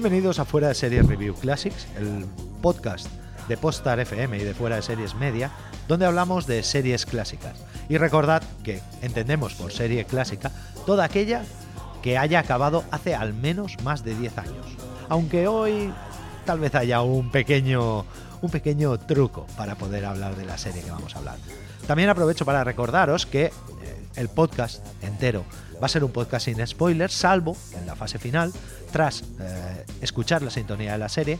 Bienvenidos a Fuera de Series Review Classics, el podcast de Postar FM y de Fuera de Series Media, donde hablamos de series clásicas. Y recordad que entendemos por serie clásica toda aquella que haya acabado hace al menos más de 10 años. Aunque hoy tal vez haya un pequeño, un pequeño truco para poder hablar de la serie que vamos a hablar. También aprovecho para recordaros que eh, el podcast entero va a ser un podcast sin spoilers, salvo en la fase final, tras eh, escuchar la sintonía de la serie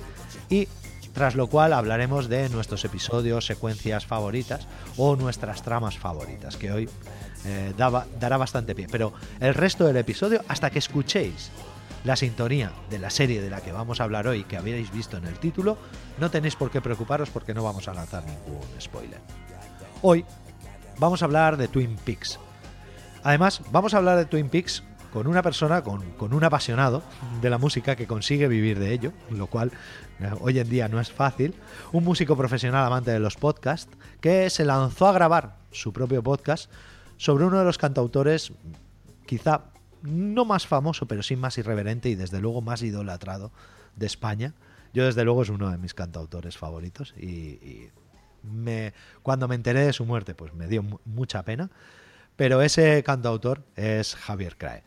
y tras lo cual hablaremos de nuestros episodios, secuencias favoritas o nuestras tramas favoritas, que hoy eh, daba- dará bastante pie. Pero el resto del episodio, hasta que escuchéis la sintonía de la serie de la que vamos a hablar hoy, que habéis visto en el título, no tenéis por qué preocuparos porque no vamos a lanzar ningún spoiler. Hoy vamos a hablar de Twin Peaks. Además, vamos a hablar de Twin Peaks con una persona, con, con un apasionado de la música que consigue vivir de ello, lo cual eh, hoy en día no es fácil. Un músico profesional amante de los podcasts que se lanzó a grabar su propio podcast sobre uno de los cantautores quizá no más famoso, pero sí más irreverente y desde luego más idolatrado de España. Yo desde luego es uno de mis cantautores favoritos y, me, cuando me enteré de su muerte pues me dio mu- mucha pena. Pero ese cantautor es Javier Crae.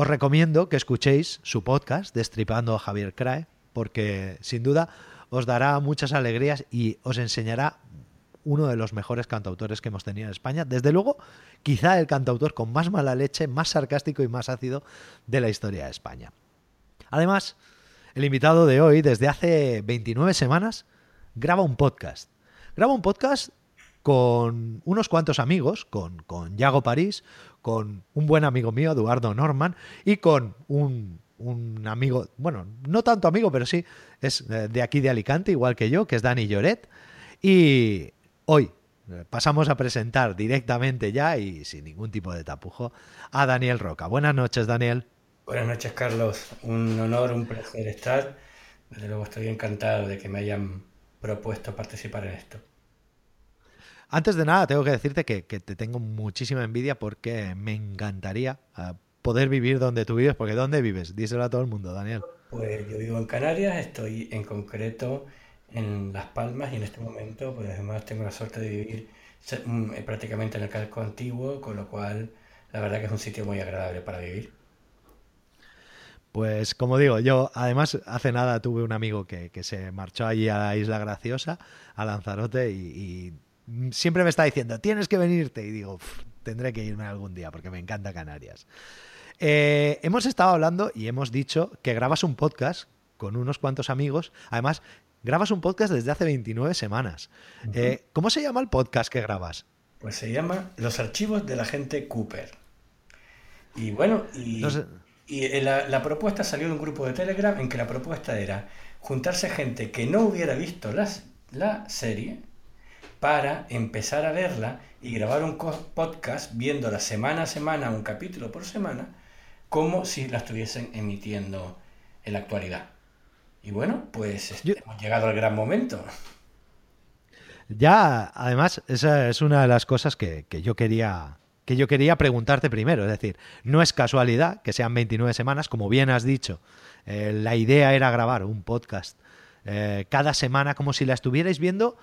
Os recomiendo que escuchéis su podcast Destripando a Javier Crae porque sin duda os dará muchas alegrías y os enseñará uno de los mejores cantautores que hemos tenido en España. Desde luego, quizá el cantautor con más mala leche, más sarcástico y más ácido de la historia de España. Además, el invitado de hoy, desde hace 29 semanas, graba un podcast. Graba un podcast con unos cuantos amigos, con, con Yago París, con un buen amigo mío, Eduardo Norman, y con un, un amigo, bueno, no tanto amigo, pero sí, es eh, de aquí de Alicante, igual que yo, que es Dani Lloret. Y hoy eh, pasamos a presentar directamente ya y sin ningún tipo de tapujo a Daniel Roca. Buenas noches, Daniel. Buenas noches, Carlos. Un honor, un placer estar. Desde luego estoy encantado de que me hayan propuesto participar en esto. Antes de nada, tengo que decirte que, que te tengo muchísima envidia porque me encantaría eh, poder vivir donde tú vives, porque ¿dónde vives? Díselo a todo el mundo, Daniel. Pues yo vivo en Canarias, estoy en concreto en Las Palmas y en este momento, pues además tengo la suerte de vivir mm, eh, prácticamente en el casco antiguo, con lo cual la verdad que es un sitio muy agradable para vivir. Pues como digo, yo además hace nada tuve un amigo que, que se marchó allí a la Isla Graciosa, a Lanzarote, y, y siempre me está diciendo, tienes que venirte. Y digo, "Uf, tendré que irme algún día porque me encanta Canarias. Eh, hemos estado hablando y hemos dicho que grabas un podcast con unos cuantos amigos. Además, grabas un podcast desde hace 29 semanas. Eh, ¿Cómo se llama el podcast que grabas? Pues se llama Los archivos del agente Cooper. Y bueno, y, eh, la, la propuesta salió de un grupo de Telegram en que la propuesta era juntarse gente que no hubiera visto las, la serie para empezar a verla y grabar un podcast viéndola semana a semana, un capítulo por semana, como si la estuviesen emitiendo en la actualidad. Y bueno, pues este, Yo- hemos llegado al gran momento. Ya, además, esa es una de las cosas que, que yo quería que yo quería preguntarte primero. Es decir, no es casualidad que sean 29 semanas, como bien has dicho. eh, la idea era grabar un podcast eh, cada semana como si la estuvierais viendo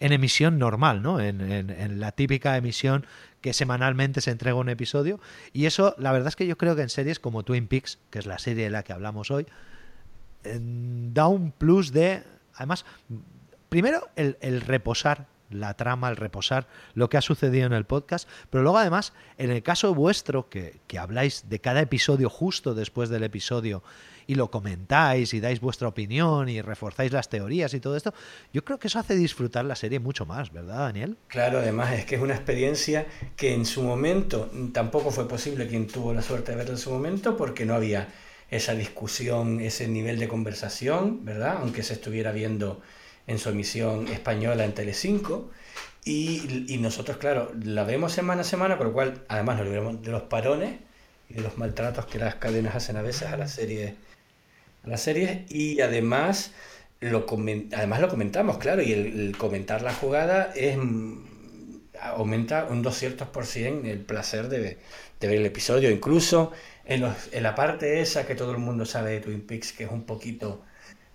en emisión normal, ¿no? En, en- la típica emisión que semanalmente se entrega un episodio. Y eso, la verdad es que yo creo que en series como Twin Peaks, que es la serie de la que hablamos hoy, eh, da un plus de, además, primero el, el reposar la trama, el reposar lo que ha sucedido en el podcast, pero luego además, en el caso vuestro, que, que, habláis de cada episodio justo después del episodio y lo comentáis y dais vuestra opinión y reforzáis las teorías y todo esto, yo creo que eso hace disfrutar la serie mucho más, ¿verdad, Daniel? Claro, además es que es una experiencia que en su momento tampoco fue posible quien tuvo la suerte de verla en su momento porque no había esa discusión, ese nivel de conversación, ¿verdad? Aunque se estuviera viendo en su emisión española en Telecinco. Y, y nosotros, claro, la vemos semana a semana, con lo cual además nos libramos de los parones y de los maltratos que las cadenas hacen a veces a las series. A las series y además lo, además lo comentamos, claro, y el, comentar la jugada es aumenta un 200% el placer de, ver el episodio. Incluso en, los, en la parte esa que todo el mundo sabe de Twin Peaks, que es un poquito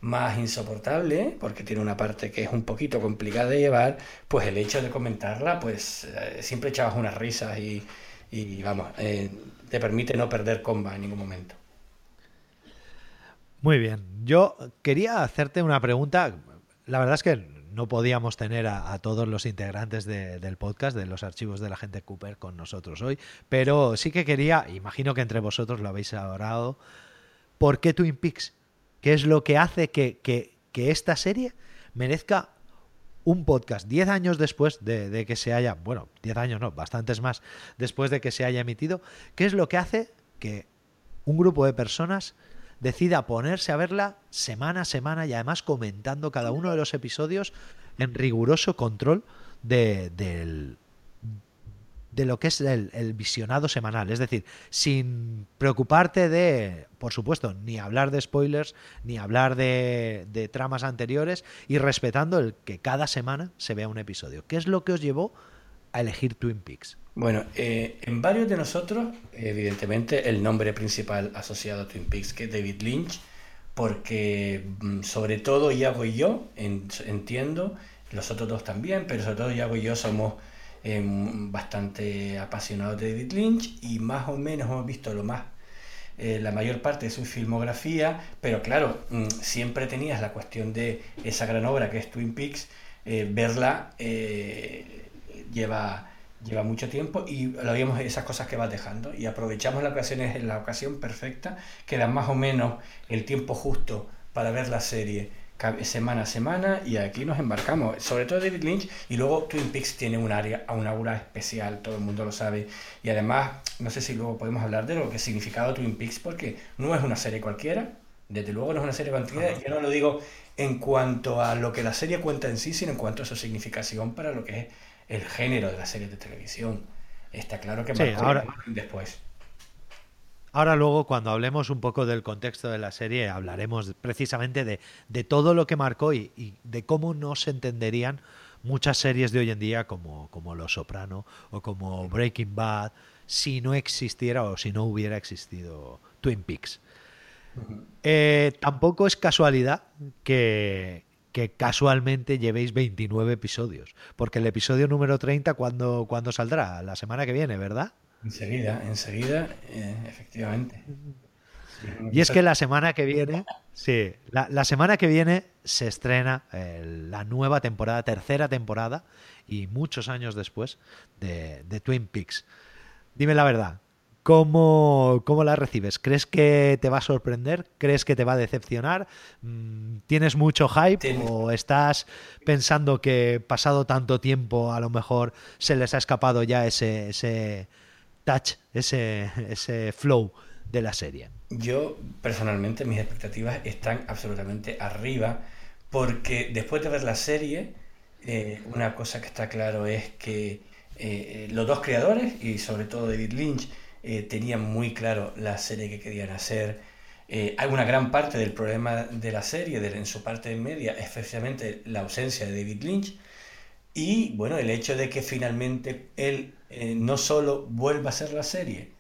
más insoportable, porque tiene una parte que es un poquito complicada de llevar, pues el hecho de comentarla, pues eh, siempre echabas unas risas y, y vamos, eh, te permite no perder comba en ningún momento. Muy bien, yo quería hacerte una pregunta, la verdad es que no podíamos tener a, todos los integrantes de, del podcast, de los archivos de la gente Cooper, con nosotros hoy, pero sí que quería, imagino que entre vosotros lo habéis hablado, ¿por qué Twin Peaks? ¿Qué es lo que hace que, que, que esta serie merezca un podcast 10 años después de, de, que se haya, bueno, 10 años no, bastantes más después de que se haya emitido? ¿Qué es lo que hace que un grupo de personas decida ponerse a verla semana a semana y además comentando cada uno de los episodios en riguroso control de, de lo que es el, el, visionado semanal. Es decir, sin preocuparte de, por supuesto, ni hablar de spoilers, ni hablar de, de, tramas anteriores y respetando el que cada semana se vea un episodio. ¿Qué es lo que os llevó a elegir Twin Peaks? Bueno, eh, en varios de nosotros, evidentemente, el nombre principal asociado a Twin Peaks, que es David Lynch, porque mm, sobre todo Iago y yo en, entiendo, los otros dos también, pero sobre todo Iago y yo somos eh, bastante apasionado de David Lynch y más o menos hemos visto lo más eh, la mayor parte de su filmografía, pero claro, mmm, siempre tenías la cuestión de esa gran obra que es Twin Peaks, eh, verla eh, lleva, lleva mucho tiempo y lo habíamos esas cosas que vas dejando. Y aprovechamos la ocasión, es la ocasión perfecta, que da más o menos el tiempo justo para ver la serie semana a semana y aquí nos embarcamos, sobre todo David Lynch y luego Twin Peaks tiene un área, una aura especial, todo el mundo lo sabe. Y además no sé si luego podemos hablar de lo que significado Twin Peaks porque no es una serie cualquiera, desde luego no es una serie cualquiera, yo no lo digo en cuanto a lo que la serie cuenta en sí, sino en cuanto a su significación para lo que es el género de la serie de televisión. Está claro que sí, ahora después. Ahora luego, cuando hablemos un poco del contexto de la serie, hablaremos precisamente de, de todo lo que marcó y, y, de cómo no se entenderían muchas series de hoy en día como, como Los Soprano o como Breaking Bad si no existiera o si no hubiera existido Twin Peaks. Eh, tampoco es casualidad que, que casualmente llevéis 29 episodios, porque el episodio número 30, ¿cuándo, ¿cuándo saldrá? La semana que viene, ¿verdad? Enseguida, enseguida, eh, efectivamente. Sí, y es que la semana que viene, sí, la, la semana que viene se estrena eh, la nueva temporada, tercera temporada, y muchos años después de, de Twin Peaks. Dime la verdad, ¿Cómo, ¿Cómo, la recibes? ¿Crees que te va a sorprender? ¿Crees que te va a decepcionar? Mm, ¿Tienes mucho hype sí. o estás pensando que pasado tanto tiempo a lo mejor se les ha escapado ya ese, ese touch, ese, ese flow de la serie? Yo personalmente mis expectativas están absolutamente arriba porque después de ver la serie eh, una cosa que está claro es que eh, los dos creadores y sobre todo David Lynch eh, tenían muy claro la serie que querían hacer. Eh, hay una gran parte del problema de la serie, en su parte media, especialmente la ausencia de David Lynch. Y bueno, el hecho de que finalmente él eh, no solo vuelva a hacer la serie,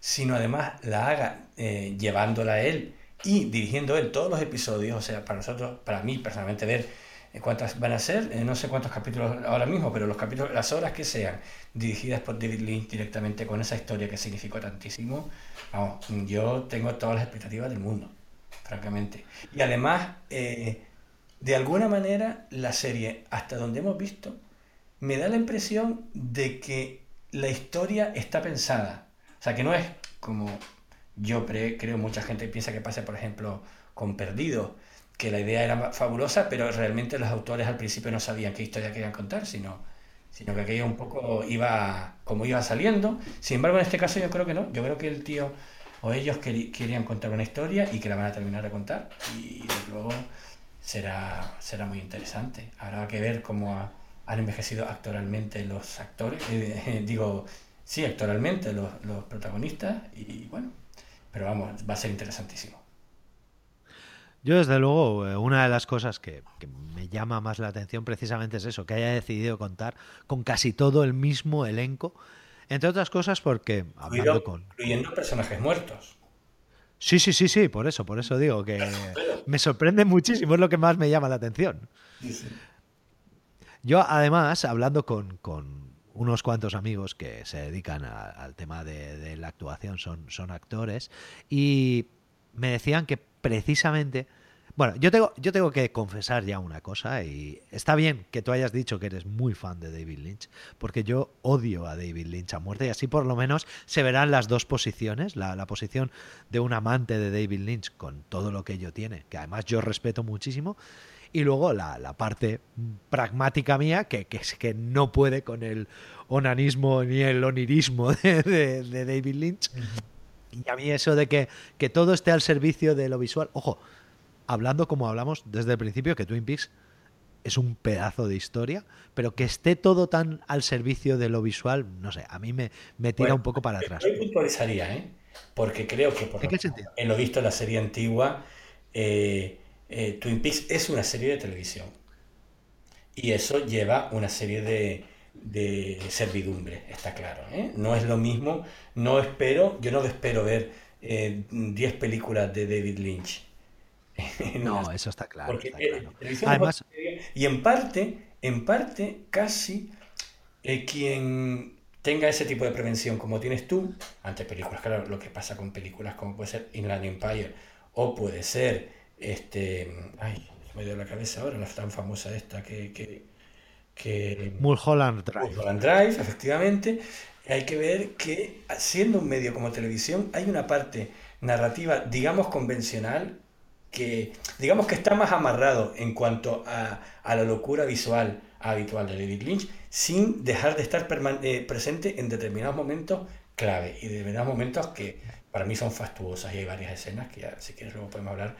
sino además la haga llevándola a él y dirigiendo él todos los episodios. O sea, para nosotros, para mí personalmente, ver cuántas van a ser, eh, no sé cuántos capítulos ahora mismo, pero los capítulos, las horas que sean dirigidas por David Lynch directamente con esa historia que significó tantísimo, vamos, yo tengo todas las expectativas del mundo. francamente. Y además, eh, de alguna manera, la serie, hasta donde hemos visto, me da la impresión de que la historia está pensada. O sea, que no es como yo creo mucha gente piensa que pasa, por ejemplo, con Perdido, que la idea era fabulosa, pero realmente los autores al principio no sabían qué historia querían contar, sino, sino que aquello un poco iba como iba saliendo. Sin embargo, en este caso yo creo que no. Yo creo que el tío o ellos querían contar una historia y que la van a terminar de contar. Y luego será, será muy interesante. Habrá que ver cómo han envejecido actoralmente los actores. Eh, digo, sí, actoralmente los, los protagonistas. Y bueno, pero vamos, va a ser interesantísimo. Yo, desde luego, eh, una de las cosas que, me llama más la atención precisamente es eso, que haya decidido contar con casi todo el mismo elenco, entre otras cosas porque, hablando con... Incluyendo personajes muertos. Sí, sí, sí, sí, por eso, por eso digo que me sorprende muchísimo, es lo que más me llama la atención. Yo, además, hablando con, unos cuantos amigos que se dedican al tema de, de, la actuación, son, son actores, y me decían que precisamente... Bueno, yo tengo, yo tengo que confesar ya una cosa y está bien que tú hayas dicho que eres muy fan de David Lynch, porque yo odio a David Lynch a muerte y así por lo menos se verán las dos posiciones, la, posición de un amante de David Lynch con todo lo que ello tiene, que además yo respeto muchísimo, y luego la, parte pragmática mía que, que, que no puede con el onanismo ni el onirismo de, David Lynch. Y a mí eso de que, que todo esté al servicio de lo visual, ojo, hablando como hablamos desde el principio, que Twin Peaks es un pedazo de historia, pero que esté todo tan al servicio de lo visual, no sé, a mí me, me tira un poco para atrás. Yo puntualizaría, ¿eh? porque creo que por ¿En, lo visto en la serie antigua, eh, eh, Twin Peaks es una serie de televisión. Y eso lleva una serie de, de servidumbre, está claro. ¿eh? No es lo mismo, no espero, yo no espero ver 10 eh, películas de David Lynch. no, eso está claro. Además, y en parte, en parte, casi eh, quien tenga ese tipo de prevención como tienes tú, ante películas, claro, lo que pasa con películas como puede ser Inland Empire, o puede ser, este, ay, me dio la cabeza ahora, la tan famosa esta que, que que Mulholland Drive. Mulholland Drive, efectivamente. Hay que ver que siendo un medio como televisión hay una parte narrativa, digamos, convencional, que digamos que está más amarrado en cuanto a, la locura visual habitual de David Lynch, sin dejar de estar eh, presente en determinados momentos clave y determinados momentos que para mí son fastuosas y hay varias escenas que ya, si quieres luego podemos hablar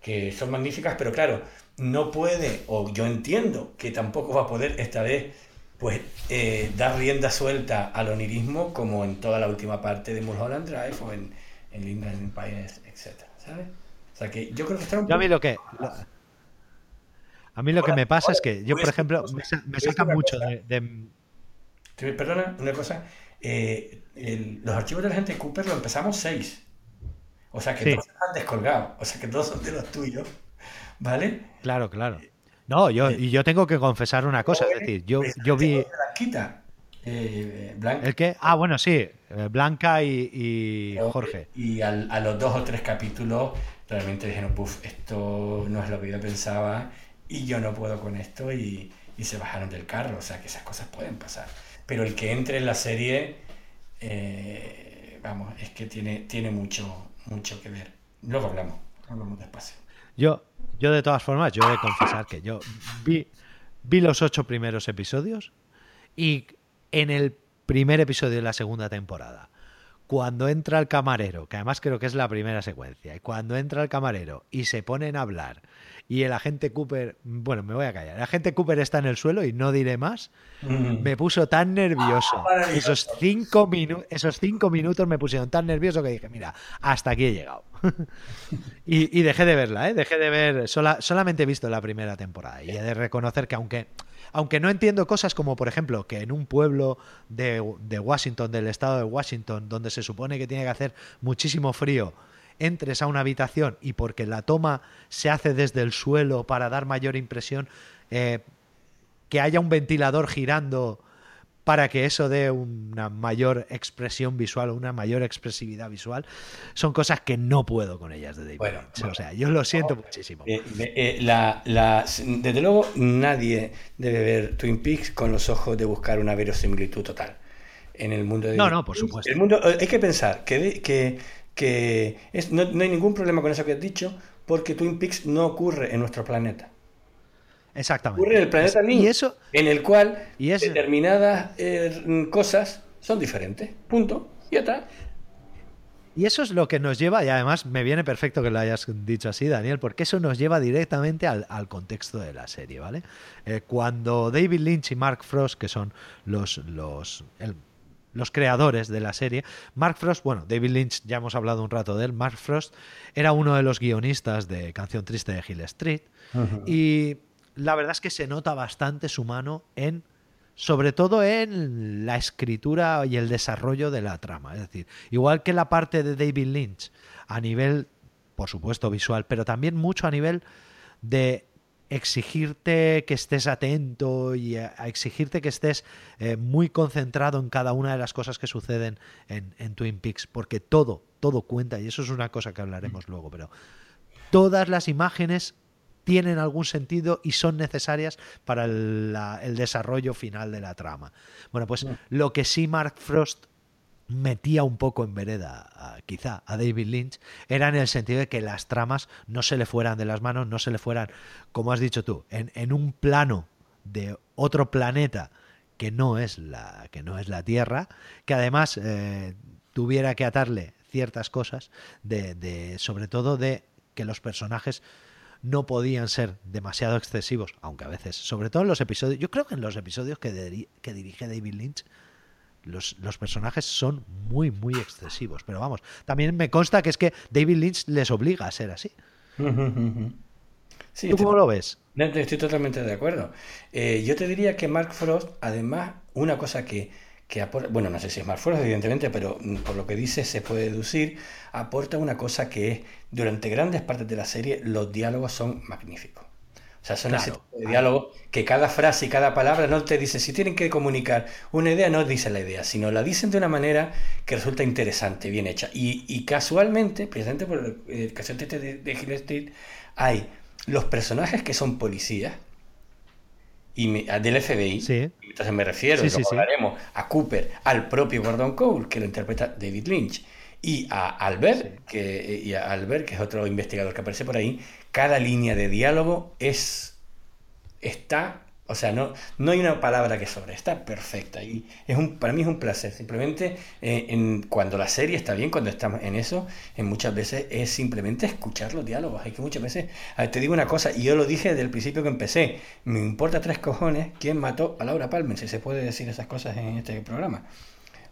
que son magníficas, pero claro, no puede, o yo entiendo que tampoco va a poder esta vez, pues eh, dar rienda suelta al onirismo como en toda la última parte de Mulholland Drive o en, en Inland Empire, etc. ¿Sabes? O sea que yo creo que está un poco... a mí lo que... A mí lo que me pasa es que yo, por ejemplo, me, saca mucho de, Perdona, una cosa. Eh, los archivos de la gente Cooper lo empezamos seis. O sea que todos están descolgados. O sea que todos son de los tuyos. ¿Vale? Claro, claro. No, yo, y yo tengo que confesar una cosa, es decir, yo, yo vi... Blanquita. Eh, Blanca. ¿El qué? Ah, bueno, sí, eh, Blanca y, Jorge. Y a los dos o tres capítulos realmente dijeron, puff, esto no es lo que yo pensaba y yo no puedo con esto y, se bajaron del carro, o sea que esas cosas pueden pasar. Pero el que entre en la serie, eh, vamos, es que tiene, tiene mucho, mucho que ver. Luego hablamos, hablamos despacio. Yo, yo de todas formas, yo he de confesar que yo vi, vi los ocho primeros episodios y en el primer episodio de la segunda temporada, cuando entra el camarero, que además creo que es la primera secuencia, y cuando entra el camarero y se ponen a hablar y el agente Cooper, bueno, me voy a callar, el agente Cooper está en el suelo y no diré más, mm. me puso tan nervioso. Ah, esos, cinco esos cinco minutos me pusieron tan nervioso que dije, mira, hasta aquí he llegado. y, dejé de verla, ¿eh? dejé de ver, solamente he visto la primera temporada y he de reconocer que aunque... Aunque no entiendo cosas como, por ejemplo, que en un pueblo de, Washington, del estado de Washington, donde se supone que tiene que hacer muchísimo frío, entres a una habitación y porque la toma se hace desde el suelo para dar mayor impresión, eh, que haya un ventilador girando para que eso dé una mayor expresión visual o una mayor expresividad visual, son cosas que no puedo con ellas de David Bueno, Lynch. O sea, yo lo siento muchísimo. Eh, eh, la- la- desde luego, nadie debe ver Twin Peaks con los ojos de buscar una verosimilitud total en el mundo de No, no, por supuesto. El mundo, eh, hay que pensar que, que, que es- no, no hay ningún problema con eso que has dicho, porque Twin Peaks no ocurre en nuestro planeta. Exactamente. Ocurre en el planeta Link, Y eso, en el cual Y determinadas eh, cosas son diferentes. Punto. Y está. Y eso es lo que nos lleva, y además me viene perfecto que lo hayas dicho así, Daniel, porque eso nos lleva directamente al, al contexto de la serie, ¿vale? Eh, cuando David Lynch y Mark Frost, que son los, los, el- los creadores de la serie, Mark Frost, bueno, David Lynch, ya hemos hablado un rato de él, Mark Frost era uno de los guionistas de Canción Triste de Hill Street, y la verdad es que se nota bastante su mano en sobre todo en la escritura y el desarrollo de la trama. Es decir, igual que la parte de David Lynch a nivel, por supuesto, visual, pero también mucho a nivel de exigirte que estés atento y a exigirte que estés eh, muy concentrado en cada una de las cosas que suceden en, en Twin Peaks, porque todo, todo cuenta, y eso es una cosa que hablaremos luego, pero todas las imágenes tienen algún sentido y son necesarias para el, la- el desarrollo final de la trama. Bueno, pues lo que sí Mark Frost metía un poco en vereda, quizá, a David Lynch, era en el sentido de que las tramas no se le fueran de las manos, no se le fueran, como has dicho tú, en, en un plano de otro planeta que no es la, que no es la Tierra, que además eh, tuviera que atarle ciertas cosas, de, de- sobre todo de que los personajes no podían ser demasiado excesivos, aunque a veces, sobre todo en los episodios, yo creo que en los episodios que, diri- que dirige David Lynch, los, los personajes son muy, muy excesivos. Pero vamos, también me consta que es que David Lynch les obliga a ser así. Sí, ¿Tú cómo lo ves? Estoy totalmente de acuerdo. Eh, yo te diría que Mark Frost, además, una cosa que, que aporta, bueno, no sé si es Mark Frost, evidentemente, pero mm, por lo que dice se puede deducir, aporta una cosa que es, durante grandes partes de la serie, los diálogos son magníficos. O sea, son ese Claro. tipo de diálogo que cada frase y cada palabra no te dice, si tienen que comunicar una idea, no dice la idea, sino la dicen de una manera que resulta interesante, bien hecha. Y, y casualmente, precisamente por el caso de, de, de hay los personajes que son policías y me- del FBI. Sí. Entonces me refiero, sí. hablaremos, a Cooper, al propio Gordon Cole, que lo interpreta David Lynch, y a Albert, que, y a Albert, que es otro investigador que aparece por ahí, cada línea de diálogo es está, o sea, no, no hay una palabra que sobre, está perfecta. Y es un, para mí es un placer. Simplemente eh, en, cuando la serie está bien, cuando estamos en eso, en muchas veces es simplemente escuchar los diálogos. Hay que muchas veces, te digo una cosa, y yo lo dije desde el principio que empecé, me importa tres cojones quién mató a Laura Palmer, si se puede decir esas cosas en este programa.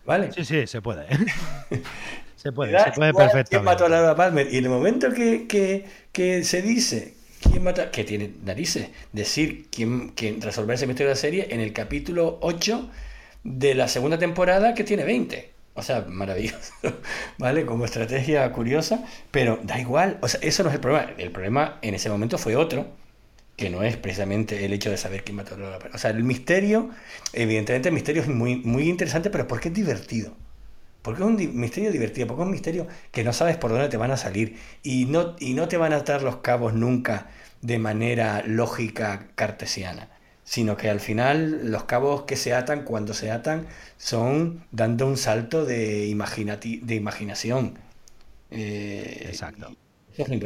¿Vale? Sí, sí, se puede. se puede, se puede igual ¿Quién mató a perfectamente. Laura Palmer? Y en el momento que, que, que se dice quién mata, que tiene narices, decir quién, quién resolver ese misterio de la serie en el capítulo 8 de la segunda temporada que tiene 20. O sea, maravilloso, ¿vale? Como estrategia curiosa, pero da igual, o sea, eso no es el problema. El problema en ese momento fue otro, que no es precisamente el hecho de saber quién mató a Laura Palmer. O sea, el misterio, evidentemente el misterio es muy, muy interesante, pero porque es divertido. Porque es un di- misterio divertido, porque es un misterio que no sabes por dónde te van a salir y no, y no te van a atar los cabos nunca de manera lógica cartesiana, sino que al final los cabos que se atan cuando se atan son dando un salto de, imaginati- de imaginación. Eh, Exacto.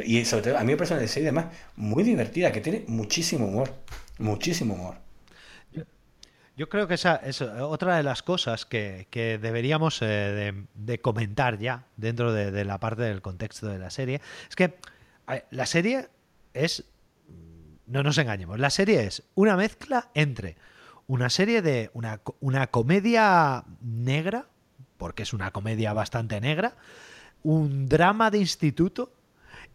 y, sobre todo, a mí me parece una serie además muy divertida, que tiene muchísimo humor, muchísimo humor. Yo creo que esa es otra de las cosas que, que deberíamos eh, de, de comentar ya dentro de, de la parte del contexto de la serie. Es que ver, la serie es, no nos engañemos, la serie es una mezcla entre una serie de una, una comedia negra, porque es una comedia bastante negra, un drama de instituto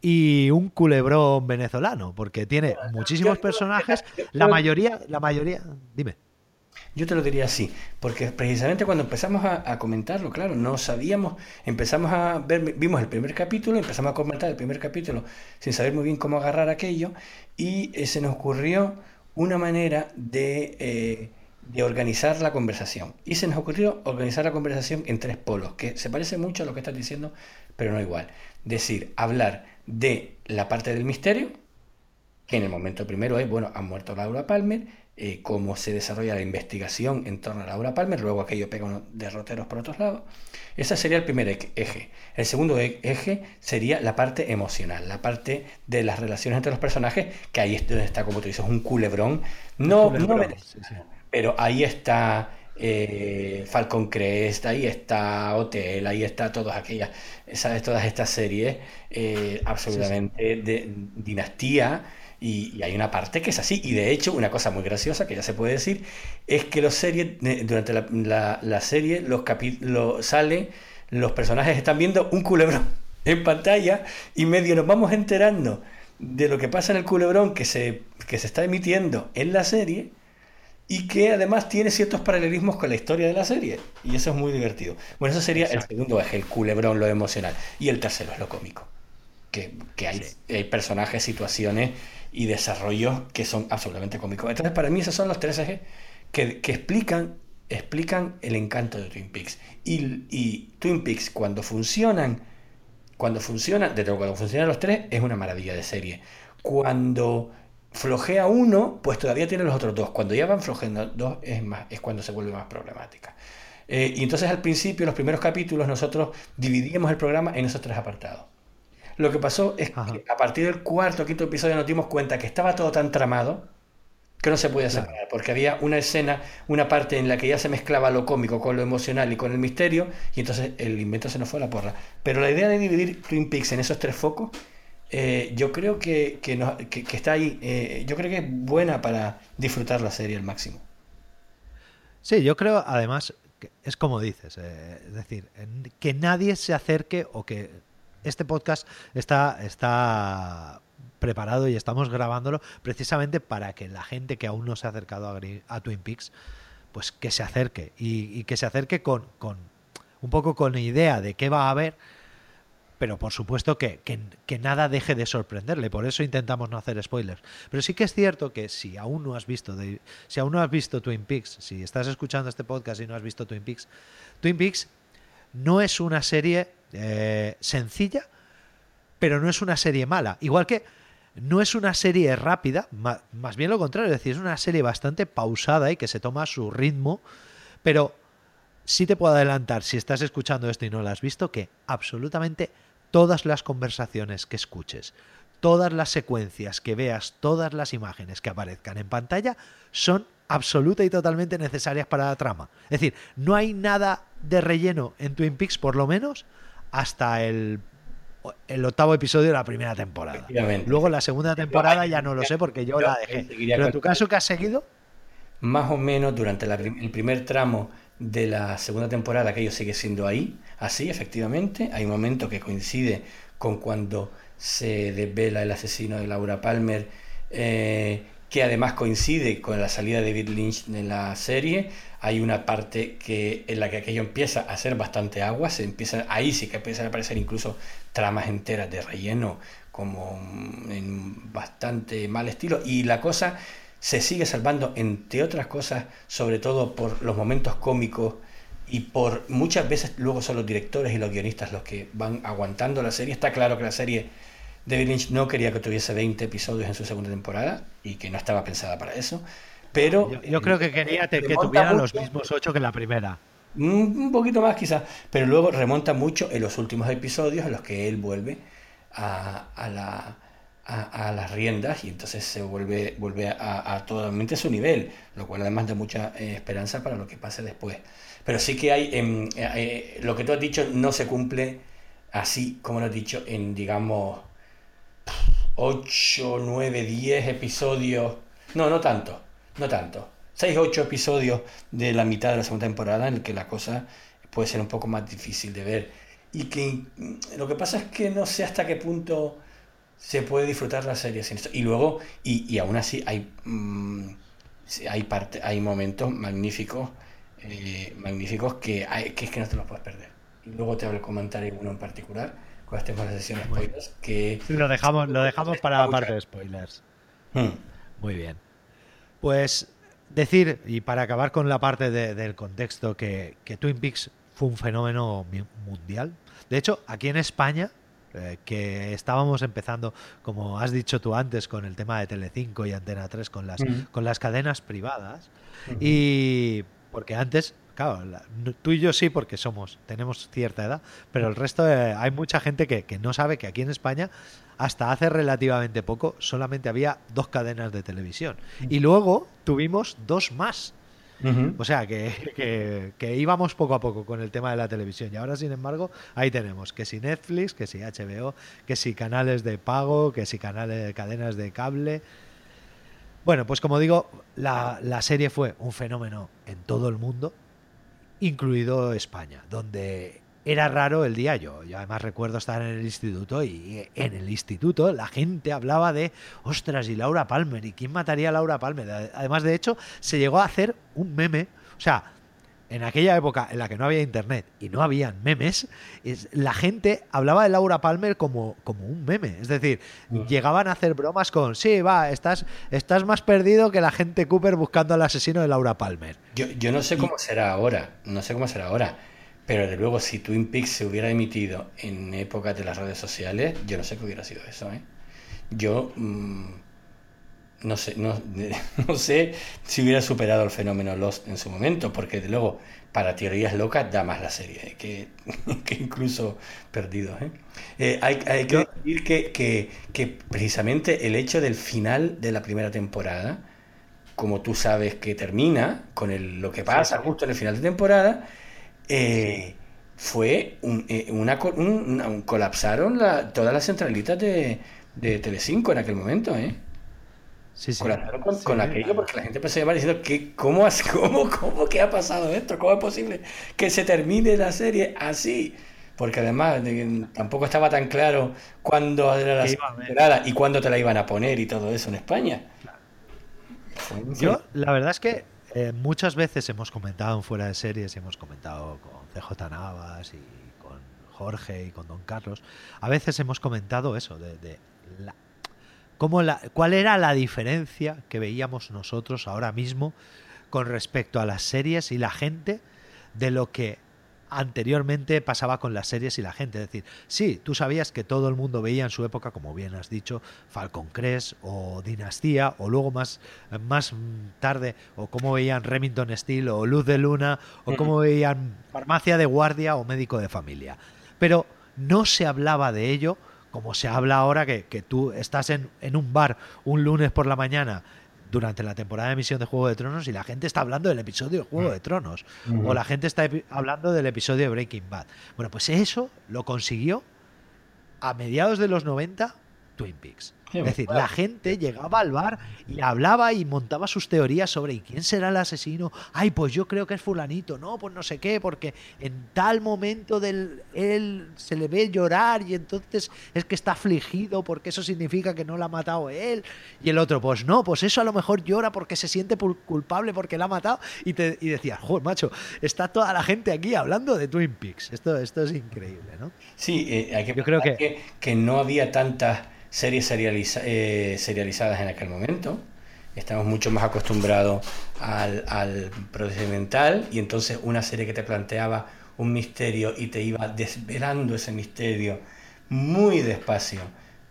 y un culebrón venezolano, porque tiene muchísimos personajes, la mayoría, la mayoría, dime. Yo te lo diría así, porque precisamente cuando empezamos a, comentarlo, claro, no sabíamos, empezamos a ver, vimos el primer capítulo, empezamos a comentar el primer capítulo sin saber muy bien cómo agarrar aquello, y eh, se nos ocurrió una manera de, eh, de organizar la conversación. Y se nos ocurrió organizar la conversación en tres polos, que se parece mucho a lo que estás diciendo, pero no igual. Decir, hablar de la parte del misterio, en el momento primero es, bueno, ha muerto Laura Palmer, eh, cómo se desarrolla la investigación en torno a Laura Palmer, luego aquello pega unos derroteros por otros lados. Ese sería el primer eje. El segundo e-, eje sería la parte emocional, la parte de las relaciones entre los personajes, que ahí es donde está, como tú dices, un culebrón. No, Culebrón, no me- sí, sí. pero ahí está eh, Falcon Crest, ahí está Hotel, ahí está todas aquellas, ¿sabes? Todas estas series eh, absolutamente de dinastía. Y, y hay una parte que es así. Y de hecho, una cosa muy graciosa que ya se puede decir es que los series, durante la, la- la serie, los capítulos sale, los personajes están viendo un culebrón en pantalla y medio nos vamos enterando de lo que pasa en el culebrón que se, que se está emitiendo en la serie y que además tiene ciertos paralelismos con la historia de la serie. Y eso es muy divertido. Bueno, eso sería el segundo eje, el culebrón, lo emocional. Y el tercero es lo cómico. Que, que hay, hay personajes, situaciones y desarrollos que son absolutamente cómicos. Entonces, para mí esos son los tres ejes que, que explican, explican el encanto de Twin Peaks. Y, y Twin Peaks, cuando funcionan, cuando funciona, de todo, cuando funcionan los tres, es una maravilla de serie. Cuando flojea uno, pues todavía tiene los otros dos. Cuando ya van flojeando dos, es, más, es cuando se vuelve más problemática. Eh, y entonces al principio, los primeros capítulos, nosotros dividíamos el programa en esos tres apartados. Lo que pasó es Ajá. que a partir del cuarto o quinto episodio nos dimos cuenta que estaba todo tan tramado que no se podía Claro. separar, porque había una escena, una parte en la que ya se mezclaba lo cómico con lo emocional y con el misterio, y entonces el invento se nos fue a la porra. Pero la idea de dividir Twin Peaks en esos tres focos, eh, yo creo que, que, no- que- que está ahí, eh, yo creo que es buena para disfrutar la serie al máximo. Sí, yo creo, además, que es como dices, eh, es decir, que nadie se acerque o que este podcast está, está preparado y estamos grabándolo precisamente para que la gente que aún no se ha acercado a, Twin Peaks, pues que se acerque y, que se acerque con, con un poco con idea de qué va a haber, pero por supuesto que, que- nada deje de sorprenderle, por eso intentamos no hacer spoilers. Pero sí que es cierto que si aún no has visto, si aún no has visto Twin Peaks, si estás escuchando este podcast y no has visto Twin Peaks, Twin Peaks no es una serie eh, sencilla, pero no es una serie mala. Igual que no es una serie rápida, ma- más bien lo contrario, es decir, es una serie bastante pausada y que se toma su ritmo, pero sí te puedo adelantar, si estás escuchando esto y no lo has visto, que absolutamente todas las conversaciones que escuches, todas las secuencias que veas, todas las imágenes que aparezcan en pantalla son absoluta y totalmente necesarias para la trama. Es decir, no hay nada de relleno en Twin Peaks, por lo menos, hasta el, el octavo episodio de la primera temporada. Luego la segunda temporada ya no lo sé porque yo la dejé. Pero en tu caso que has seguido, Más o menos durante la el primer tramo de la segunda temporada, aquello sigue siendo ahí, así efectivamente. Hay un momento que coincide con cuando se desvela el asesino de Laura Palmer, eh, que además coincide con la salida de David Lynch de la serie. Hay una parte que, en la que aquello empieza a hacer bastante agua, se empieza, ahí sí que empiezan a aparecer incluso tramas enteras de relleno, como en bastante mal estilo. Y la cosa se sigue salvando, entre otras cosas, sobre todo por los momentos cómicos y por muchas veces luego son los directores y los guionistas los que van aguantando la serie. Está claro que la serie David Lynch no quería que tuviese 20 episodios en su segunda temporada y que no estaba pensada para eso. Pero yo, yo creo que quería te- que tuviera los mismos ocho que la primera. Mm, Un poquito más quizás, pero luego remonta mucho en los últimos episodios en los que él vuelve a, a la, a, a las riendas y entonces se vuelve, vuelve a, a totalmente su nivel, lo cual además da mucha eh, esperanza para lo que pase después. Pero sí que hay, em, eh, eh, lo que tú has dicho no se cumple así como lo has dicho en, digamos, 8, 9, 10 episodios. No, no tanto, no tanto. 6, 8 episodios de la mitad de la segunda temporada en el que la cosa puede ser un poco más difícil de ver. Y que mm, lo que pasa es que no sé hasta qué punto se puede disfrutar la serie sin esto. Y luego, y, y aún así hay, mm, hay, hay momentos magníficos, eh, magníficos que, es que no te los puedes perder. Y luego te hago el comentario uno en particular, cuando estemos en la sesión spoilers, que... Lo dejamos, lo dejamos para la parte de spoilers. Hmm. Muy bien. Pues decir, y para acabar con la parte de- del contexto, que, que Twin Peaks fue un fenómeno mundial. De hecho, aquí en España, eh, que estábamos empezando, como has dicho tú antes, con el tema de Telecinco y Antena 3, con las, Ujú. con las cadenas privadas, y porque antes, claro, la- tú y yo sí, porque somos, tenemos cierta edad, pero el resto hay mucha gente que, que no sabe que aquí en España, hasta hace relativamente poco, solamente había dos cadenas de televisión. Y luego tuvimos dos más. O sea, que, que- que íbamos poco a poco con el tema de la televisión. Y ahora, sin embargo, ahí tenemos que si Netflix, que si HBO, que si canales de pago, que si canales de cadenas de cable. Bueno, pues como digo, la, la serie fue un fenómeno en todo el mundo, incluido España, donde era raro el día. Yo, yo además recuerdo estar en el instituto y en el instituto la gente hablaba de, ostras, y Laura Palmer, ¿y quién mataría a Laura Palmer? Además, de hecho, se llegó a hacer un meme, o sea, en aquella época en la que no había internet y no habían memes, es- la gente hablaba de Laura Palmer como, como un meme. Es decir, llegaban a hacer bromas con, sí, va, estás, estás más perdido que la gente Cooper buscando al asesino de Laura Palmer. Yo, yo no sé cómo será ahora, no sé cómo será ahora, pero desde luego si Twin Peaks se hubiera emitido en épocas de las redes sociales, yo no sé qué hubiera sido eso, ¿eh? Yo mm, no sé, no, no sé si hubiera superado el fenómeno Lost en su momento, porque desde luego para teorías locas da más la serie ¿eh? que, que incluso perdidos. ¿eh? Eh, hay, hay que decir que, que- que precisamente el hecho del final de la primera temporada, como tú sabes que termina con el- lo que pasa justo en el final de temporada, eh, fue un, eh, una, un- un- colapsaron la- todas las centralitas de, de Telecinco en aquel momento, ¿eh? Sí, sí. Con, Sí. con aquello porque la gente empezó a llamar diciendo que cómo, has- cómo, cómo que ha pasado esto, cómo es posible que se termine la serie así. Porque además de- tampoco estaba tan claro cuándo era la temporada y cuándo te la iban a poner y todo eso en España. Yo, la verdad es que eh, muchas veces hemos comentado en fuera de series, y hemos comentado con CJ Navas y con Jorge y con Don Carlos, a veces hemos comentado eso, de, de la- cómo la, cuál era la diferencia que veíamos nosotros ahora mismo con respecto a las series y la gente de lo que anteriormente pasaba con las series y la gente. Es decir, sí, tú sabías que todo el mundo veía en su época, como bien has dicho, Falcon Crest o Dinastía, o luego más, más mm, tarde, o cómo veían Remington Steel o Luz de Luna, o cómo veían Farmacia de Guardia o Médico de Familia. Pero no se hablaba de ello como se habla ahora que, que tú estás en, en un bar un lunes por la mañana durante la temporada de emisión de Juego de Tronos y la gente está hablando del episodio de Juego de Tronos o la gente está hablando del episodio de Breaking Bad. Bueno, pues eso lo consiguió a mediados de los 90 Twin Peaks. Es decir, la gente llegaba al bar y hablaba y montaba sus teorías sobre ¿y quién será el asesino? Ay, pues yo creo que es fulanito, no, pues no sé qué, porque en tal momento del él se le ve llorar y entonces es que está afligido porque eso significa que no la ha matado él. Y el otro, pues no, pues eso a lo mejor llora porque se siente pul- culpable porque la ha matado. Y, te, y decías, joder, macho, está toda la gente aquí hablando de Twin Peaks. Esto, esto es increíble, ¿no? Sí, eh, hay que Yo creo pensar que- que no había tantas series serializa- eh, serializadas en aquel momento. Estamos mucho más acostumbrados al, al procedimental y entonces una serie que te planteaba un misterio y te iba desvelando ese misterio muy despacio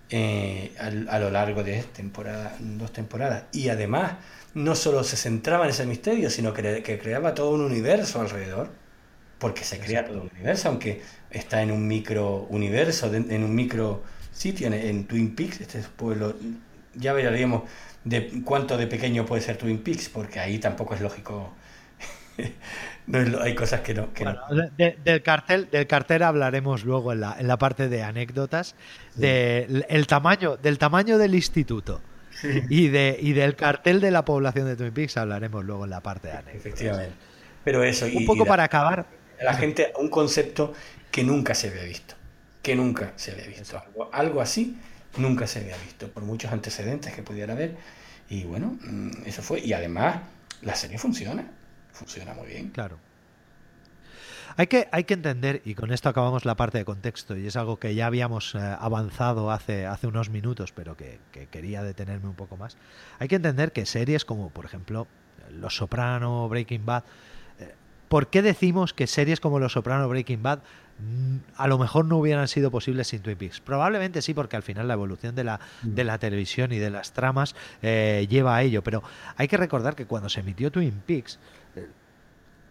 eh, a, lo largo de temporada, dos temporadas. Y además no solo se centraba en ese misterio, sino que, que creaba todo un universo alrededor porque se crea todo un universo, aunque está en un micro universo, en un micro sitio, en, en Twin Peaks, este pueblo, ya veríamos de cuánto de pequeño puede ser Twin Peaks, porque ahí tampoco es lógico, no es lo- hay cosas que no... Que no- Bueno, de- de- del cartel, del cartel hablaremos luego en la, en la parte de anécdotas. De el tamaño, del tamaño del instituto y, de, y del cartel de la población de Twin Peaks hablaremos luego en la parte de anécdotas. efectivamente. Pero eso, y, Un poco y para acabar. la gente un concepto que nunca se había visto, que nunca se había visto. Algo, algo así nunca se había visto, por muchos antecedentes que pudiera haber. Y bueno, mm, eso fue. Y además, la serie funciona, funciona muy bien. Claro. Hay que, hay que entender, y con esto acabamos la parte de contexto, y es algo que ya habíamos eh, avanzado hace, hace unos minutos, pero que, que quería detenerme un poco más. Hay que entender que series como, por ejemplo, Los Soprano, Breaking Bad. eh, ¿Por qué decimos que series como Los Soprano, Breaking Bad a lo mejor no hubieran sido posibles sin Twin Peaks? Probablemente sí, porque al final la evolución de la, de la televisión y de las tramas eh, lleva a ello. Pero hay que recordar que cuando se emitió Twin Peaks, eh,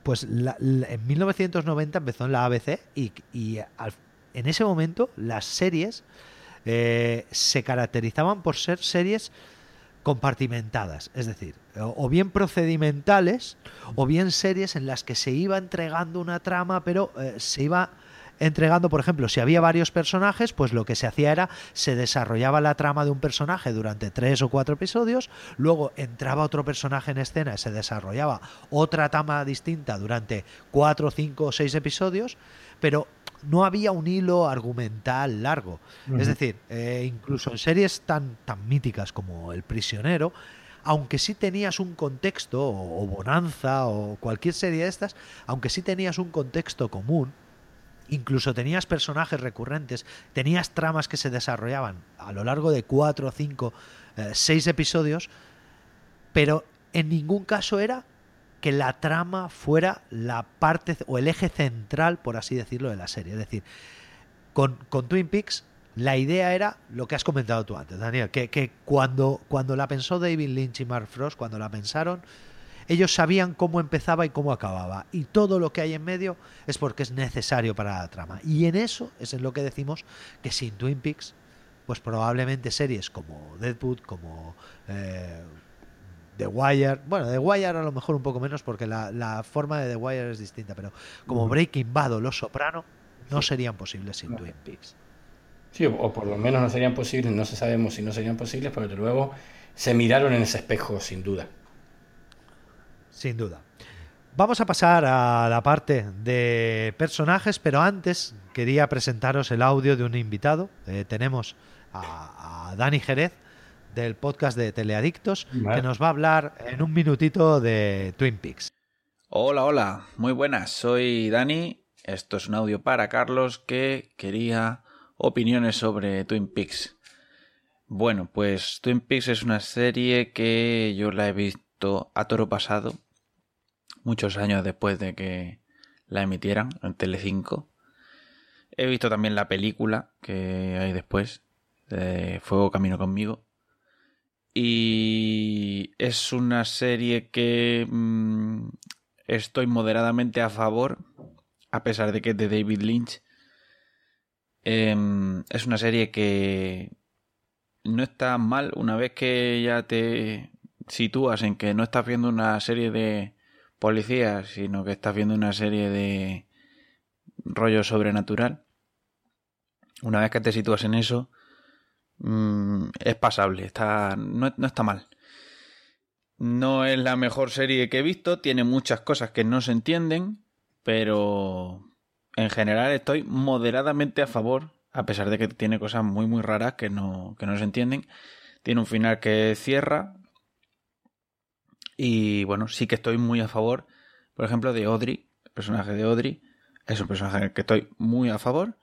pues la- la- en 1990 empezó en la ABC y, y al- en ese momento las series eh, se caracterizaban por ser series compartimentadas, es decir, o, o bien procedimentales o bien series en las que se iba entregando una trama, pero eh, se iba entregando, por ejemplo, si había varios personajes, pues lo que se hacía era se desarrollaba la trama de un personaje durante tres o cuatro episodios, luego entraba otro personaje en escena y se desarrollaba otra trama distinta durante cuatro, cinco o seis episodios, pero no había un hilo argumental largo. Es decir, eh, incluso en series tan, tan míticas como El prisionero, aunque sí tenías un contexto, o, o Bonanza, o cualquier serie de estas, aunque sí tenías un contexto común, incluso tenías personajes recurrentes, tenías tramas que se desarrollaban a lo largo de cuatro, cinco, eh, seis episodios, pero en ningún caso era que la trama fuera la parte o el eje central, por así decirlo, de la serie. Es decir, con, con Twin Peaks la idea era lo que has comentado tú antes, Daniel, que, que cuando, cuando la pensó David Lynch y Mark Frost, cuando la pensaron, ellos sabían cómo empezaba y cómo acababa. Y todo lo que hay en medio es porque es necesario para la trama. Y en eso es en lo que decimos que sin Twin Peaks, pues probablemente series como Deadwood, como eh, The Wire, bueno, The Wire a lo mejor un poco menos porque la, la forma de The Wire es distinta, pero como Breaking Bad o Los Soprano no serían posibles sin Twin Peaks. Sí, o, o por lo menos no serían posibles, no se sabemos si no serían posibles, pero desde luego se miraron en ese espejo, sin duda. Sin duda. Vamos a pasar a la parte de personajes, pero antes quería presentaros el audio de un invitado. Eh, tenemos a, a Dani Jerez del podcast de Teleadictos, Vale. que nos va a hablar en un minutito de Twin Peaks. Hola, hola, muy buenas, soy Dani. Esto es un audio para Carlos que quería opiniones sobre Twin Peaks. Bueno, pues Twin Peaks es una serie que yo la he visto a toro pasado, muchos años después de que la emitieran en Telecinco. He visto también la película que hay después, de Fuego Camino conmigo. Y es una serie que mm, estoy moderadamente a favor, a pesar de que es de David Lynch. Em, es una serie que no está mal una vez que ya te sitúas en que no estás viendo una serie de policías, sino que estás viendo una serie de rollo sobrenatural. Una vez que te sitúas en eso, mm, es pasable, está, no, no está mal. No es la mejor serie que he visto, tiene muchas cosas que no se entienden, pero en general estoy moderadamente a favor, a pesar de que tiene cosas muy muy raras que no, que no se entienden. Tiene un final que cierra. Y bueno, sí que estoy muy a favor, por ejemplo, de Audrey, el personaje de Audrey. Es un personaje que estoy muy a favor.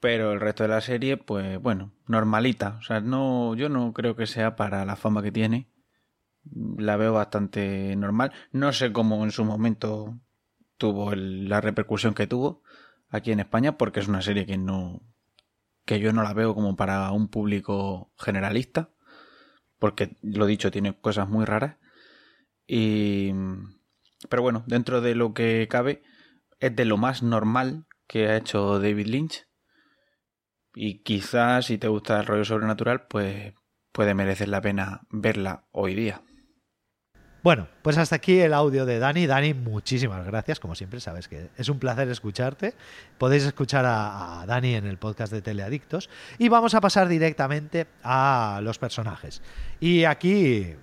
Pero el resto de la serie, pues bueno, normalita. O sea, no, yo no creo que sea para la fama que tiene la veo bastante normal. No sé cómo en su momento tuvo el- la repercusión que tuvo aquí en España, porque es una serie que no que yo no la veo como para un público generalista, porque lo dicho tiene cosas muy raras y pero bueno, dentro de lo que cabe es de lo más normal que ha hecho David Lynch y quizás si te gusta el rollo sobrenatural, pues puede merecer la pena verla hoy día. Bueno, pues hasta aquí el audio de Dani. Dani, muchísimas gracias. Como siempre, sabes que es un placer escucharte. Podéis escuchar a, a Dani en el podcast de Teleadictos. Y vamos a pasar directamente a los personajes. Y aquí,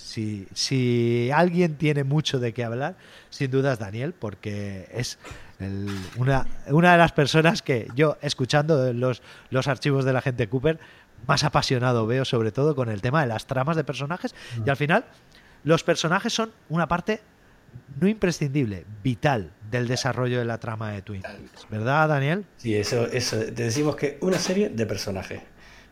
si, si alguien tiene mucho de qué hablar, sin duda es Daniel, porque es el- una, una de las personas que yo, escuchando los, los archivos de la gente Cooper, más apasionado veo, sobre todo con el tema de las tramas de personajes. Y al final, los personajes son una parte no imprescindible, vital del desarrollo de la trama de Twin Peaks. ¿Verdad, Daniel? Sí, eso, eso. Te decimos que una serie de personajes.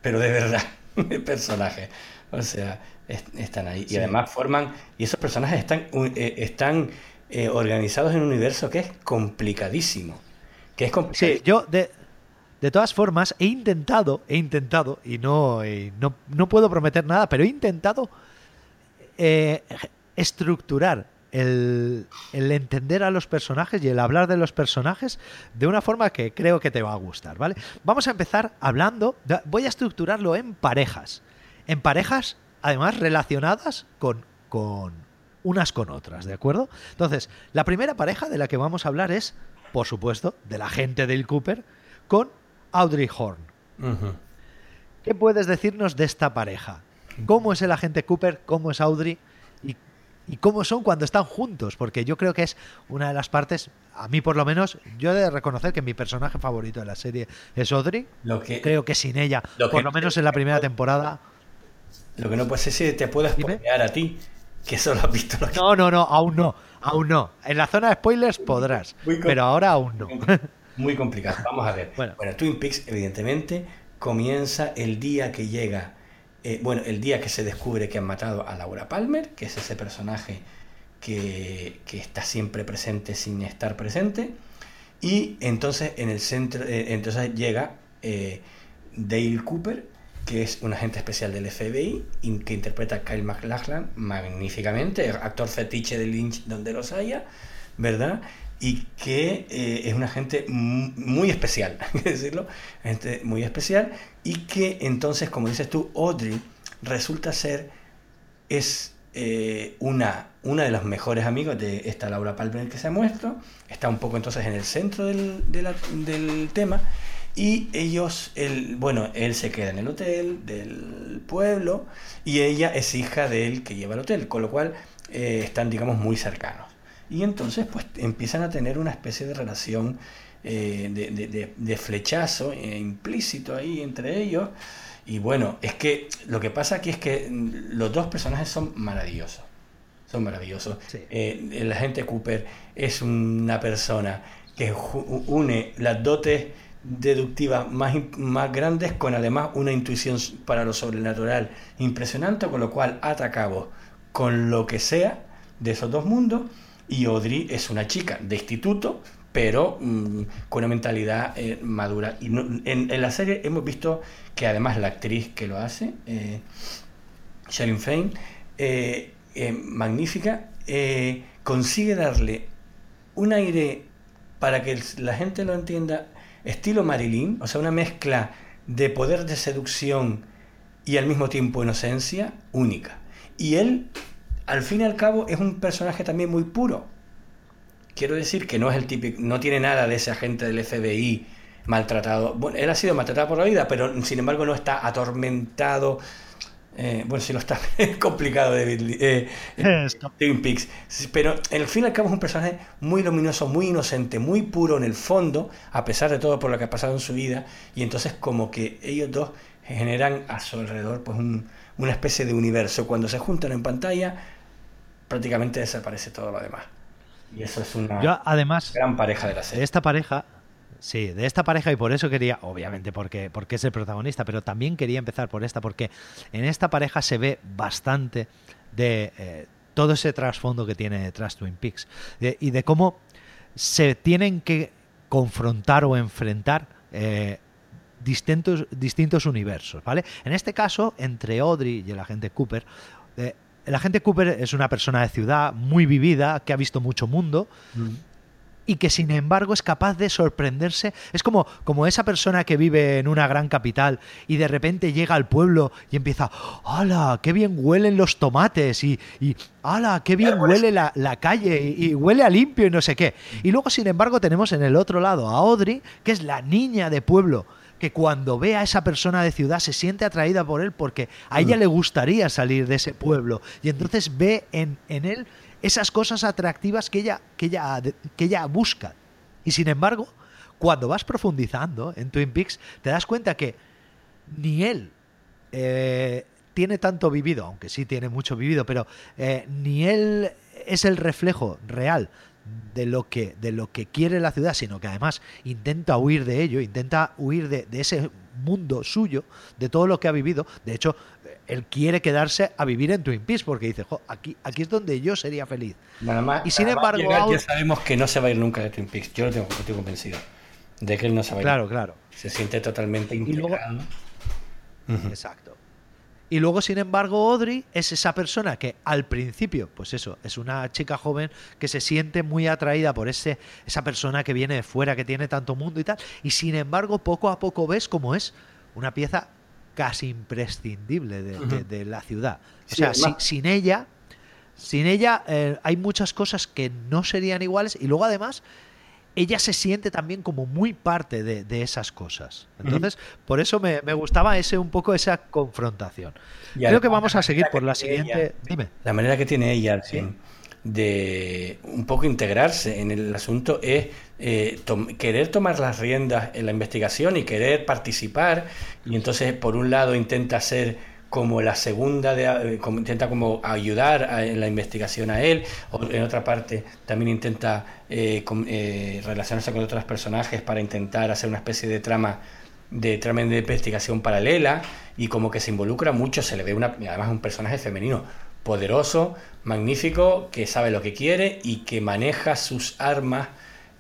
Pero de verdad, de personajes. O sea, están ahí. Y Sí. además forman, y esos personajes están, eh, están eh, organizados en un universo que es complicadísimo. Que es Sí, complicadísimo. yo de, de todas formas he intentado, he intentado, y no, y no, no puedo prometer nada, pero he intentado eh, estructurar el, el entender a los personajes y el hablar de los personajes de una forma que creo que te va a gustar, ¿vale? Vamos a empezar hablando, de- voy a estructurarlo en parejas, en parejas además relacionadas con, con unas con otras, ¿de acuerdo? Entonces, la primera pareja de la que vamos a hablar es, por supuesto, de la gente del Cooper con Audrey Horn. ¿Qué puedes decirnos de esta pareja? ¿Cómo es el agente Cooper? ¿Cómo es Audrey? ¿Y, y cómo son cuando están juntos? Porque yo creo que es una de las partes, a mí por lo menos, yo he de reconocer que mi personaje favorito de la serie es Audrey. Lo que, Creo que sin ella, Lo que- por lo menos en la primera temporada. Lo que no puede ser es que te Dime. spoilear a ti, que solo has visto lo que No, no, no, aún no, aún no. En la zona de spoilers podrás, pero ahora aún no. Muy complicado. Vamos a ver. Bueno. Bueno, Twin Peaks, evidentemente, comienza el día que llega, eh, bueno, el día que se descubre que han matado a Laura Palmer, que es ese personaje que, que está siempre presente sin estar presente. Y entonces en el centro, eh, entonces llega eh, Dale Cooper, que es un agente especial del FBI, in- que interpreta a Kyle MacLachlan magníficamente, actor fetiche de Lynch donde los haya, ¿verdad? Y que eh, es un agente mu- muy especial, hay que decirlo, agente muy especial, y que entonces, como dices tú, Audrey resulta ser, es eh, una, una de los mejores amigos de esta Laura Palmer que se ha muerto, está un poco entonces en el centro del, del tema, y ellos, el, bueno, él se queda en el hotel del pueblo y ella es hija de él que lleva el hotel, con lo cual eh, están, digamos, muy cercanos. Y entonces, pues empiezan a tener una especie de relación eh, de, de- de- de flechazo eh, implícito ahí entre ellos. Y bueno, es que lo que pasa aquí es que mm, los dos personajes son maravillosos. Son maravillosos. Sí. El agente Cooper es una persona que une las dotes deductivas más, más grandes con además una intuición para lo sobrenatural impresionante, con lo cual ata a cabo con lo que sea de esos dos mundos. Y Audrey es una chica de instituto, pero mm, con una mentalidad eh, madura. Y no- en, la serie hemos visto que además la actriz que lo hace, eh, Sharon Fein, eh, magnífica, eh, consigue darle un aire para que la gente lo entienda, estilo Marilyn, o sea, una mezcla de poder de seducción y al mismo tiempo inocencia única. Y él, al fin y al cabo, es un personaje también muy puro. Quiero decir que no es el típico, no tiene nada de ese agente del FBI maltratado. Bueno, él ha sido maltratado por la vida, pero sin embargo no está atormentado. Eh, bueno, si lo está, es complicado de eh, Twin Peaks. Pero al fin y al cabo es un personaje muy luminoso, muy inocente, muy puro en el fondo, a pesar de todo por lo que ha pasado en su vida. Y entonces como que ellos dos generan a su alrededor pues un- una especie de universo. Cuando se juntan en pantalla, prácticamente desaparece todo lo demás. Y eso es una Yo además gran pareja de la serie. esta pareja, sí, de esta pareja y por eso quería, obviamente porque, porque es el protagonista, pero también quería empezar por esta, porque en esta pareja se ve bastante de eh, todo ese trasfondo que tiene detrás Twin Peaks de- y de cómo se tienen que confrontar o enfrentar eh, distintos, distintos universos, ¿vale? En este caso, entre Audrey y el agente Cooper, eh, el agente Cooper es una persona de ciudad muy vivida, que ha visto mucho mundo, y que sin embargo es capaz de sorprenderse. Es como, como esa persona que vive en una gran capital y de repente llega al pueblo y empieza, ¡hala! ¡Qué bien huelen los tomates! Y, y ¡hala! ¡Qué bien huele la, la calle! Y, y huele a limpio y no sé qué. Y luego, sin embargo, tenemos en el otro lado a Audrey, que es la niña de pueblo que cuando ve a esa persona de ciudad se siente atraída por él porque a ella le gustaría salir de ese pueblo y entonces ve en, en él esas cosas atractivas que ella, que, ella, que ella busca. Y sin embargo, cuando vas profundizando en Twin Peaks, te das cuenta que ni él eh, tiene tanto vivido, aunque sí tiene mucho vivido, pero eh, ni él es el reflejo real de lo que de lo que quiere la ciudad, sino que además intenta huir de ello, intenta huir de, de ese mundo suyo, de todo lo que ha vivido. De hecho, él quiere quedarse a vivir en Twin Peaks porque dice, "Jo, aquí, aquí es donde yo sería feliz. Nada más. Y sin nada más embargo, llegar, ahora- ya sabemos que no se va a ir nunca de Twin Peaks. Yo lo tengo, lo tengo convencido de que él no se va a ir. Claro, claro. Se siente totalmente Y luego- integrado. Exacto. Y luego, sin embargo, Audrey es esa persona que al principio, pues eso, es una chica joven que se siente muy atraída por ese, esa persona que viene de fuera, que tiene tanto mundo y tal. Y sin embargo, poco a poco ves cómo es una pieza casi imprescindible de, de- de la ciudad. O Sí, sea, además- si- sin ella, sin ella eh, hay muchas cosas que no serían iguales. Y luego, además, ella se siente también como muy parte de, de esas cosas. Entonces, por eso me, me gustaba ese un poco esa confrontación. Y Creo que vamos a seguir por la siguiente. ella- Dime. La manera que tiene ella de, de un poco integrarse en el asunto es eh, tom- querer tomar las riendas en la investigación y querer participar. Y entonces, por un lado, intenta ser como la segunda, eh, intenta como ayudar en la investigación a él, en otra parte también intenta eh, eh, relacionarse con otros personajes para intentar hacer una especie de trama de trama de investigación paralela y como que se involucra mucho, se le ve una, además un personaje femenino poderoso, magnífico, que sabe lo que quiere y que maneja sus armas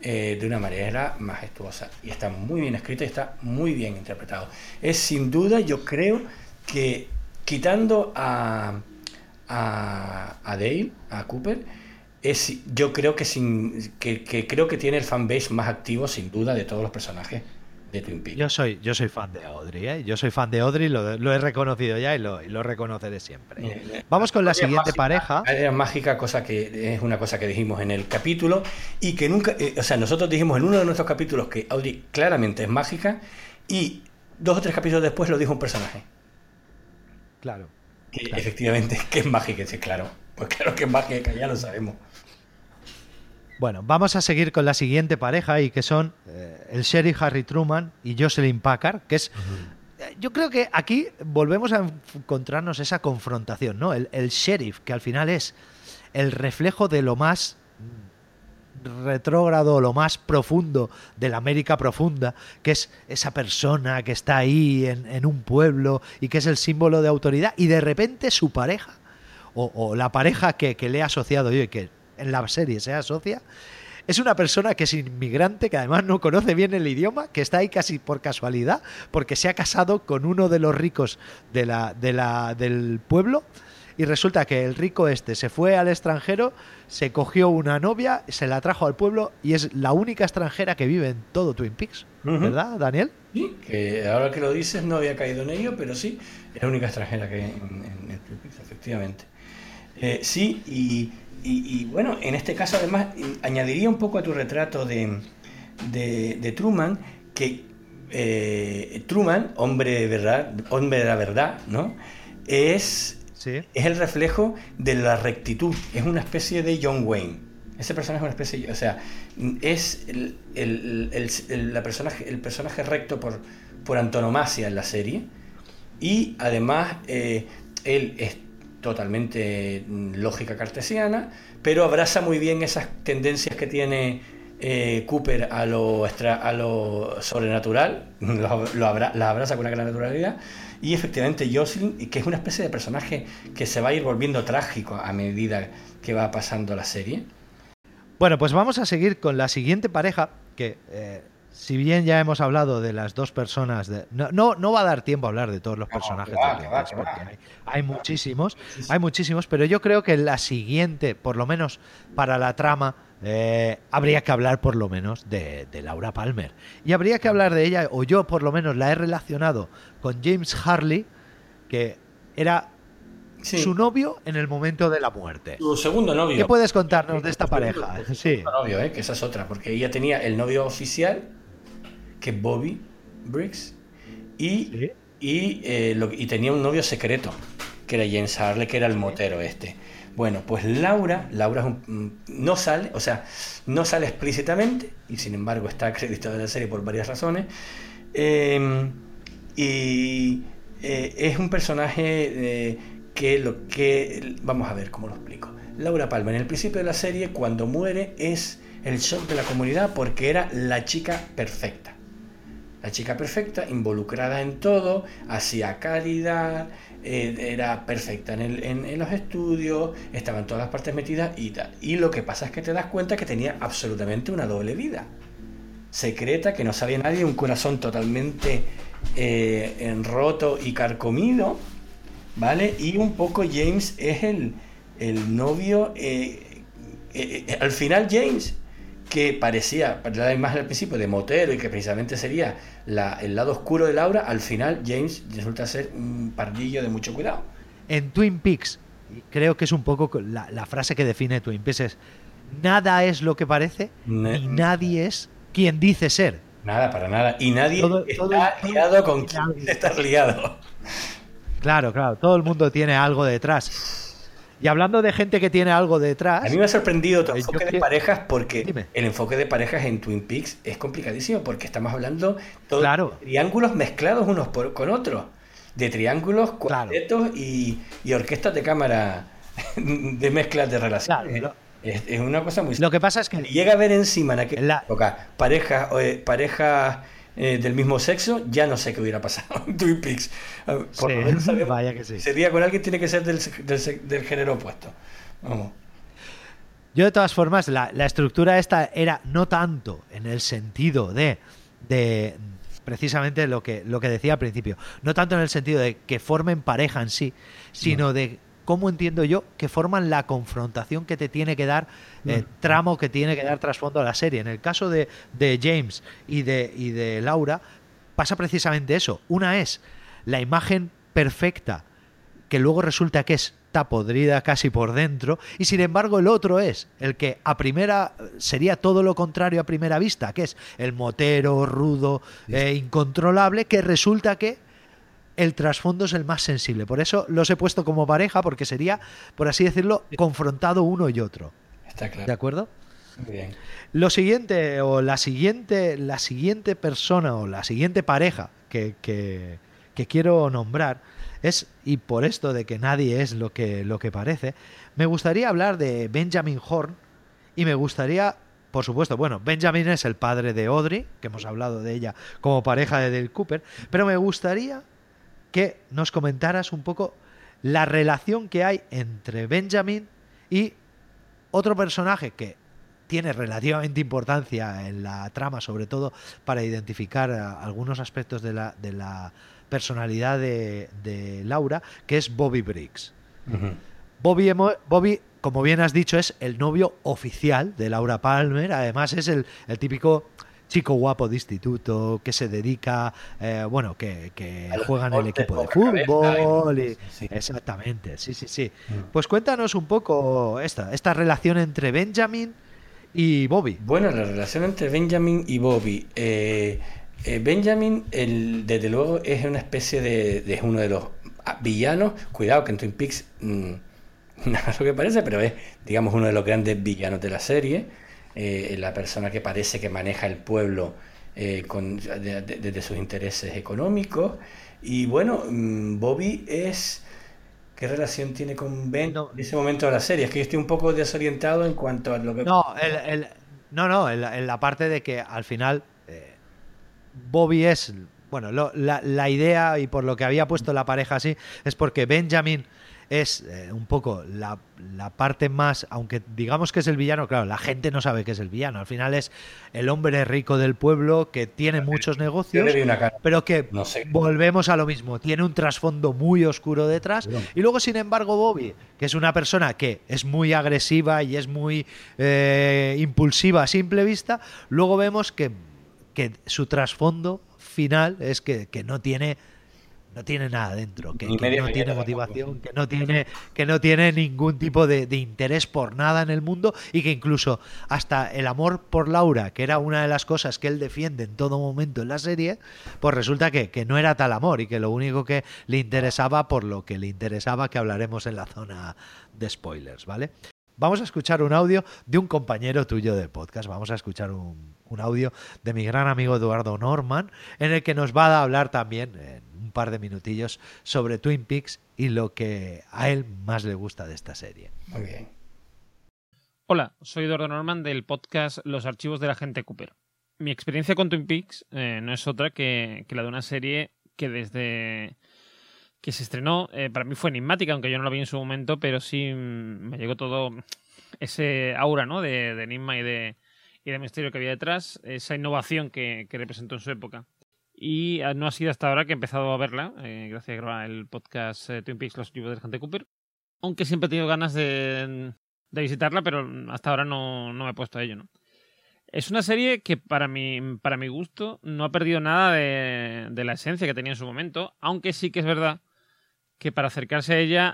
de una manera majestuosa. Y está muy bien escrito y está muy bien interpretado. Es sin duda, yo creo que quitando a, a, a Dale, a Cooper, es, yo creo que, sin, que, que creo que tiene el fanbase más activo, sin duda, de todos los personajes de Twin Peaks. Yo soy, yo soy fan de Audrey, ¿eh? Yo soy fan de Audrey, lo, lo he reconocido ya y lo, y lo reconoceré siempre. Vamos con la siguiente mágica, pareja. área mágica, cosa que es una cosa que dijimos en el capítulo y que nunca, eh, o sea, nosotros dijimos en uno de nuestros capítulos que Audrey claramente es mágica y dos o tres capítulos después lo dijo un personaje. Claro. Que efectivamente que es mágica, sí, claro. Pues claro que es mágica, ya lo sabemos. Bueno, vamos a seguir con la siguiente pareja y que son eh, el sheriff Harry Truman y Jocelyn Packard, que es... eh, Yo creo que aquí volvemos a encontrarnos esa confrontación, ¿no? El, el sheriff, que al final es el reflejo de lo más retrógrado, lo más profundo de la América profunda, que es esa persona que está ahí en, en un pueblo y que es el símbolo de autoridad, y de repente su pareja, o, la pareja que, que le he asociado yo y que en la serie se asocia, es una persona que es inmigrante, que además no conoce bien el idioma, que está ahí casi por casualidad, porque se ha casado con uno de los ricos de la, de la, del pueblo. Y resulta que el rico este se fue al extranjero, se cogió una novia, se la trajo al pueblo y es la única extranjera que vive en todo Twin Peaks. ¿Verdad, Daniel? Sí, que ahora que lo dices no había caído en ello, pero sí, es la única extranjera que hay en, Twin Peaks, efectivamente. Eh, sí, y, y- y, bueno, en este caso además eh, añadiría un poco a tu retrato de, de- de Truman que eh, Truman, hombre de verdad, hombre de la verdad, ¿no? Es Es el reflejo de la rectitud. Es una especie de John Wayne. Ese personaje es una especie, o sea, es el, el- el- la personaje, el personaje recto por, por antonomasia en la serie. Y además, eh, él es totalmente mm, lógica cartesiana, pero abraza muy bien esas tendencias que tiene eh, Cooper a lo, a lo sobrenatural, lo, abra- abraza con una gran naturalidad. Y efectivamente Jocelyn, que es una especie de personaje que se va a ir volviendo trágico a medida que va pasando la serie. Bueno, pues vamos a seguir con la siguiente pareja, que eh, si bien ya hemos hablado de las dos personas, de, no, no, no va a dar tiempo a hablar de todos los personajes va, de va, va. hay muchísimos, hay muchísimos, pero yo creo que la siguiente, por lo menos para la trama, eh, habría que hablar por lo menos de, de Laura Palmer. Y habría que hablar de ella, o yo por lo menos la he relacionado con James Harley, que era Sí. su novio en el momento de la muerte. Su segundo novio. ¿Qué puedes contarnos de esta pareja? Sí. Novio, eh, que esa es otra, porque ella tenía el novio oficial, que es Bobby Briggs, y, Sí. y, eh, lo- y tenía un novio secreto, que era James Harley, que era el motero este. Bueno, pues Laura, Laura mm, no sale, o sea, no sale explícitamente, y sin embargo está acreditada en la serie por varias razones. Eh, y eh, es un personaje eh, que lo que. Vamos a ver cómo lo explico. Laura Palmer, en el principio de la serie, cuando muere, es el shock de la comunidad porque era la chica perfecta. La chica perfecta, involucrada en todo, hacía caridad, eh, era perfecta en, el- en- los estudios, estaba en todas las partes metidas y tal. Y lo que pasa es que te das cuenta que tenía absolutamente una doble vida. Secreta, que no sabía nadie, un corazón totalmente eh, enroto y carcomido, ¿vale? Y un poco James es el, el novio, eh, al final James, que parecía, la imagen al principio de motero y que precisamente sería la- el lado oscuro de Laura, al final James resulta ser un pardillo de mucho cuidado. En Twin Peaks, y creo que es un poco la, la frase que define Twin Peaks es nada es lo que parece, ni nadie es quien dice ser. Nada, para nada. Y nadie Todo- está todo- todo- liado con quien está liado. Claro, claro, todo el mundo tiene algo detrás. Y hablando de gente que tiene algo detrás, A mí me ha sorprendido tu Eh, enfoque de parejas porque Dime. el enfoque de parejas en Twin Peaks es complicadísimo porque estamos hablando todo Claro. de triángulos mezclados unos por- con otros. De triángulos, Claro. cuartetos y, y orquestas de cámara de mezclas de relaciones. Claro, es, es una cosa muy... lo que pasa es que llega a ver encima en aquella La- época parejas eh, parejas eh, del mismo sexo, ya no sé qué hubiera pasado en Twin Peaks. Ah, Por Sí, lo menos sabemos vaya que sí. Sería con alguien tiene que ser del, del género opuesto. Vamos. Yo de todas formas, la, la estructura esta era no tanto en el sentido de, de precisamente lo que, lo que decía al principio, no tanto en el sentido de que formen pareja en sí, sino de cómo entiendo yo que forman la confrontación que te tiene que dar, eh, tramo que tiene que dar trasfondo a la serie. En el caso de, de James y de, y de Laura, pasa precisamente eso. Una es la imagen perfecta que luego resulta que está podrida casi por dentro y sin embargo el otro es el que a primera sería todo lo contrario a primera vista que es el motero rudo eh, incontrolable que resulta que el trasfondo es el más sensible por eso los he puesto como pareja porque sería por así decirlo confrontado uno y otro Está de claro. acuerdo Muy bien. lo siguiente, o la siguiente, la siguiente persona o la siguiente pareja que, que- que quiero nombrar es, y por esto de que nadie es lo que, lo que parece, me gustaría hablar de Benjamin Horn y me gustaría, por supuesto, bueno, Benjamin es el padre de Audrey, que hemos hablado de ella como pareja de Dale Cooper, pero me gustaría que nos comentaras un poco la relación que hay entre Benjamin y otro personaje que tiene relativamente importancia en la trama, sobre todo para identificar a- algunos aspectos de la, de la personalidad de, de Laura, que es Bobby Briggs. Bobby, Bobby, como bien has dicho, es el novio oficial de Laura Palmer. Además, es el, el típico chico guapo de instituto que se dedica, eh, bueno, que, juega en el equipo de fútbol. y- sí. Exactamente, sí, sí, sí. Mm. Pues cuéntanos un poco esta, esta relación entre Benjamin y Bobby. Bueno, la relación entre Benjamin y Bobby. eh, eh, Benjamin, el, desde luego, es una especie de, de- es uno de los villanos. Cuidado que en Twin Peaks mm, nada es lo que parece, pero es, digamos, uno de los grandes villanos de la serie. Eh, la persona que parece que maneja el pueblo eh, con, de- sus intereses económicos. Y bueno, mm, Bobby es... ¿Qué relación tiene con Ben No. en ese momento de la serie? Es que yo estoy un poco desorientado en cuanto a lo que... No, el, el- no, no, en la, parte de que al final eh, Bobby es, bueno, lo- la, la idea y por lo que había puesto la pareja así es porque Benjamin es eh, un poco la, la parte más, aunque digamos que es el villano, claro, la gente no sabe que es el villano, al final es el hombre rico del pueblo que tiene muchos negocios, pero que No sé. volvemos a lo mismo, tiene un trasfondo muy oscuro detrás. Y luego sin embargo Bobby, que es una persona que es muy agresiva y es muy eh, impulsiva a simple vista, luego vemos que, que su trasfondo final es que, que no tiene no tiene nada dentro, que, no tiene motivación, que no tiene, que no tiene ningún tipo de, de interés por nada en el mundo y que incluso hasta el amor por Laura, que era una de las cosas que él defiende en todo momento en la serie, pues resulta que, que no era tal amor y que lo único que le interesaba por lo que le interesaba, que hablaremos en la zona de spoilers, ¿vale? Vamos a escuchar un audio de un compañero tuyo de podcast. Vamos a escuchar un, un audio de mi gran amigo Eduardo Norman, en el que nos va a hablar también en un par de minutillos sobre Twin Peaks y lo que a él más le gusta de esta serie. Muy bien. Hola, soy Eduardo Norman del podcast Los Archivos de la Gente Cooper. mi experiencia con Twin Peaks eh, no es otra que, que la de una serie que desde que se estrenó, eh, para mí fue enigmática, aunque yo no la vi en su momento, pero sí me llegó todo ese aura ¿no? de, de enigma y de, y de misterio que había detrás, esa innovación que, que representó en su época. Y ah, no ha sido hasta ahora que he empezado a verla, eh, gracias a grabar el podcast eh, Twin Peaks Los libros de Hunter Cooper. Aunque siempre he tenido ganas de, visitarla, pero hasta ahora no, no me he puesto a ello. ¿no? Es una serie que para mi, para mi gusto no ha perdido nada de, la esencia que tenía en su momento, aunque sí que es verdad que para acercarse a ella,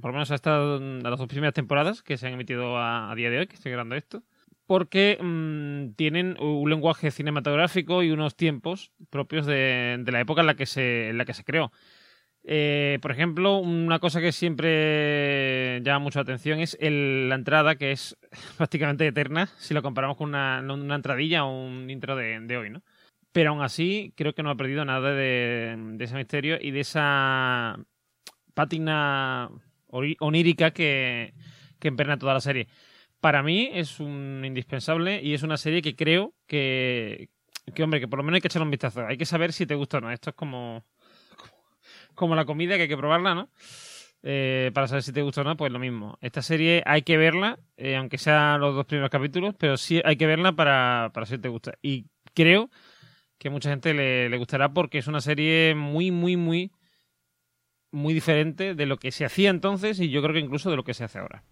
por lo menos hasta las dos primeras temporadas que se han emitido a, a día de hoy, que estoy grabando esto, porque mm, tienen un lenguaje cinematográfico y unos tiempos propios de, la época en la que se, en la que se creó. Eh, por ejemplo, una cosa que siempre llama mucho la atención es la entrada, que es prácticamente eterna si lo comparamos con una, una entradilla o un intro de, hoy, ¿no? Pero aún así, creo que no ha perdido nada de, ese misterio y de esa pátina onírica que emperna toda la serie. Para mí es un indispensable y es una serie que creo que, que hombre, que por lo menos hay que echarle un vistazo. Hay que saber si te gusta o no. Esto es como, como la comida que hay que probarla, ¿no? Eh, para saber si te gusta o no, pues lo mismo. Esta serie hay que verla, eh, aunque sean los dos primeros capítulos, pero sí hay que verla para, para si te gusta. Y creo que mucha gente le, le gustará porque es una serie muy, muy, muy, muy diferente de lo que se hacía entonces y yo creo que incluso de lo que se hace ahora.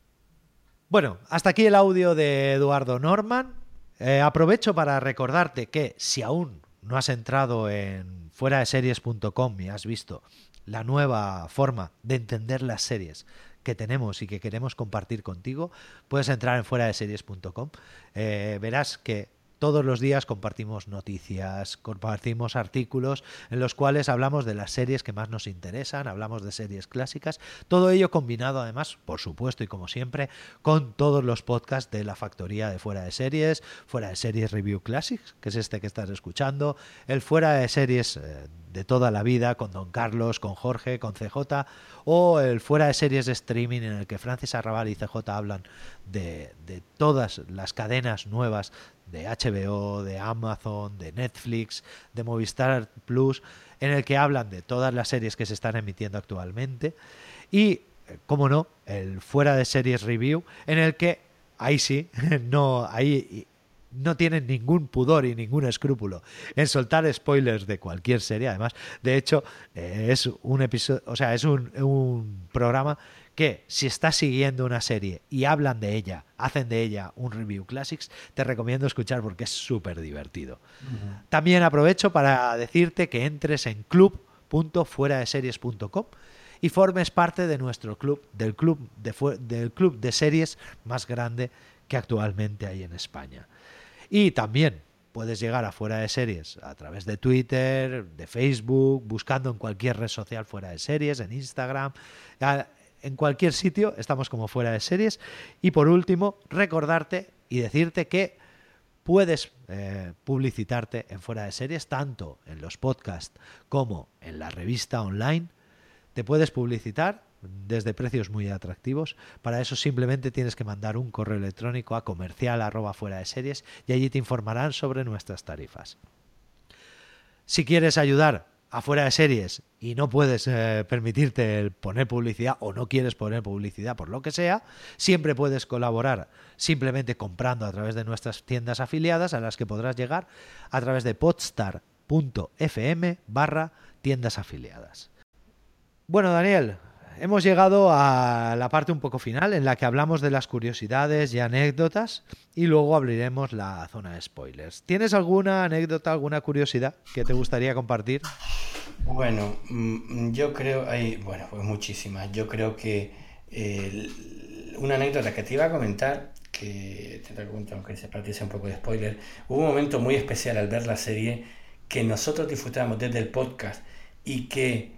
Bueno, hasta aquí el audio de Eduardo Norman. Eh, aprovecho para recordarte que si aún no has entrado en fuera de series.com y has visto la nueva forma de entender las series que tenemos y que queremos compartir contigo, puedes entrar en fuera de series.com. Eh, verás que todos los días compartimos noticias, compartimos artículos en los cuales hablamos de las series que más nos interesan, hablamos de series clásicas, todo ello combinado además, por supuesto y como siempre, con todos los podcasts de la factoría de Fuera de Series, Fuera de Series Review Classics, que es este que estás escuchando, el Fuera de Series eh, de toda la vida con Don Carlos, con Jorge, con CJ, o el Fuera de Series de streaming en el que Francis Arrabal y CJ hablan de, de todas las cadenas nuevas de HBO, de Amazon, de Netflix, de Movistar Plus, en el que hablan de todas las series que se están emitiendo actualmente. Y, eh, como no, el Fuera de Series Review, en el que ahí sí, no, ahí no tienen ningún pudor y ningún escrúpulo en soltar spoilers de cualquier serie. Además, de hecho, eh, es un episodio, o sea, es un, un programa que si estás siguiendo una serie y hablan de ella, hacen de ella un review classics, te recomiendo escuchar porque es súper divertido. También aprovecho para decirte que entres en club.fueradeseries.com y formes parte de nuestro club, del club de, del club de series más grande que actualmente hay en España. Y también puedes llegar a Fuera de Series a través de Twitter, de Facebook, buscando en cualquier red social Fuera de Series, en Instagram, en cualquier sitio estamos como Fuera de Series. Y por último, recordarte y decirte que puedes eh, publicitarte en Fuera de Series, tanto en los podcasts como en la revista online. Te puedes publicitar desde precios muy atractivos. Para eso simplemente tienes que mandar un correo electrónico a comercial arroba fuera de series y allí te informarán sobre nuestras tarifas. Si quieres ayudar a fuera de series y no puedes eh, permitirte poner publicidad o no quieres poner publicidad por lo que sea, siempre puedes colaborar simplemente comprando a través de nuestras tiendas afiliadas a las que podrás llegar a través de podstar.fm barra tiendas afiliadas. Bueno, Daniel, hemos llegado a la parte un poco final en la que hablamos de las curiosidades y anécdotas y luego abriremos la zona de spoilers. ¿Tienes alguna anécdota, alguna curiosidad que te gustaría compartir? Bueno, mm, yo creo, hay, bueno, pues muchísimas. Yo creo que eh, una anécdota que te iba a comentar, que te la cuento, aunque se partiese un poco de spoiler, hubo un momento muy especial al ver la serie que nosotros disfrutábamos desde el podcast y que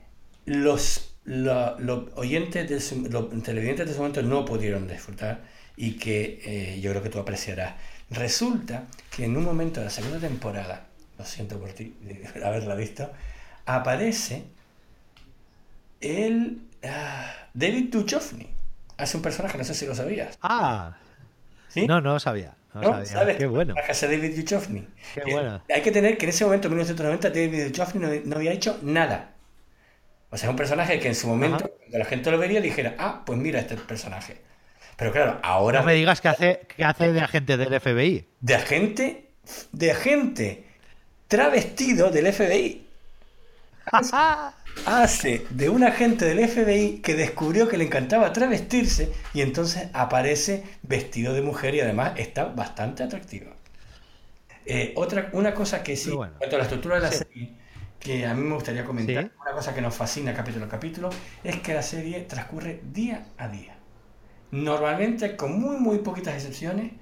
los, lo- los oyentes, de los televidentes de ese momento no pudieron disfrutar y que eh, yo creo que tú apreciarás. Resulta que en un momento de la segunda temporada, lo siento por ti de haberla visto, aparece el ah, David Duchovny. Hace un personaje, no sé si lo sabías. Ah, ¿Sí? No, no lo sabía. No, ¿No? sabía. ¿Sabes? Qué bueno. Casa David Duchovny. Qué Que bueno. Hay que tener que en ese momento, en 1990, David Duchovny no, no había hecho nada. O sea, es un personaje que en su momento, Ajá. cuando la gente lo vería, dijera, ah, pues mira este personaje. Pero claro, ahora No me digas que hace, que hace de agente del FBI. de agente, de agente travestido del FBI. Hace de un agente del FBI que descubrió que le encantaba travestirse y entonces aparece vestido de mujer y además está bastante atractivo. Eh, otra, una cosa que sí, bueno. en cuanto a la estructura de la Sí. serie, que a mí me gustaría comentar, Sí. una cosa que nos fascina capítulo a capítulo, es que la serie transcurre día a día. Normalmente, con muy, muy poquitas excepciones,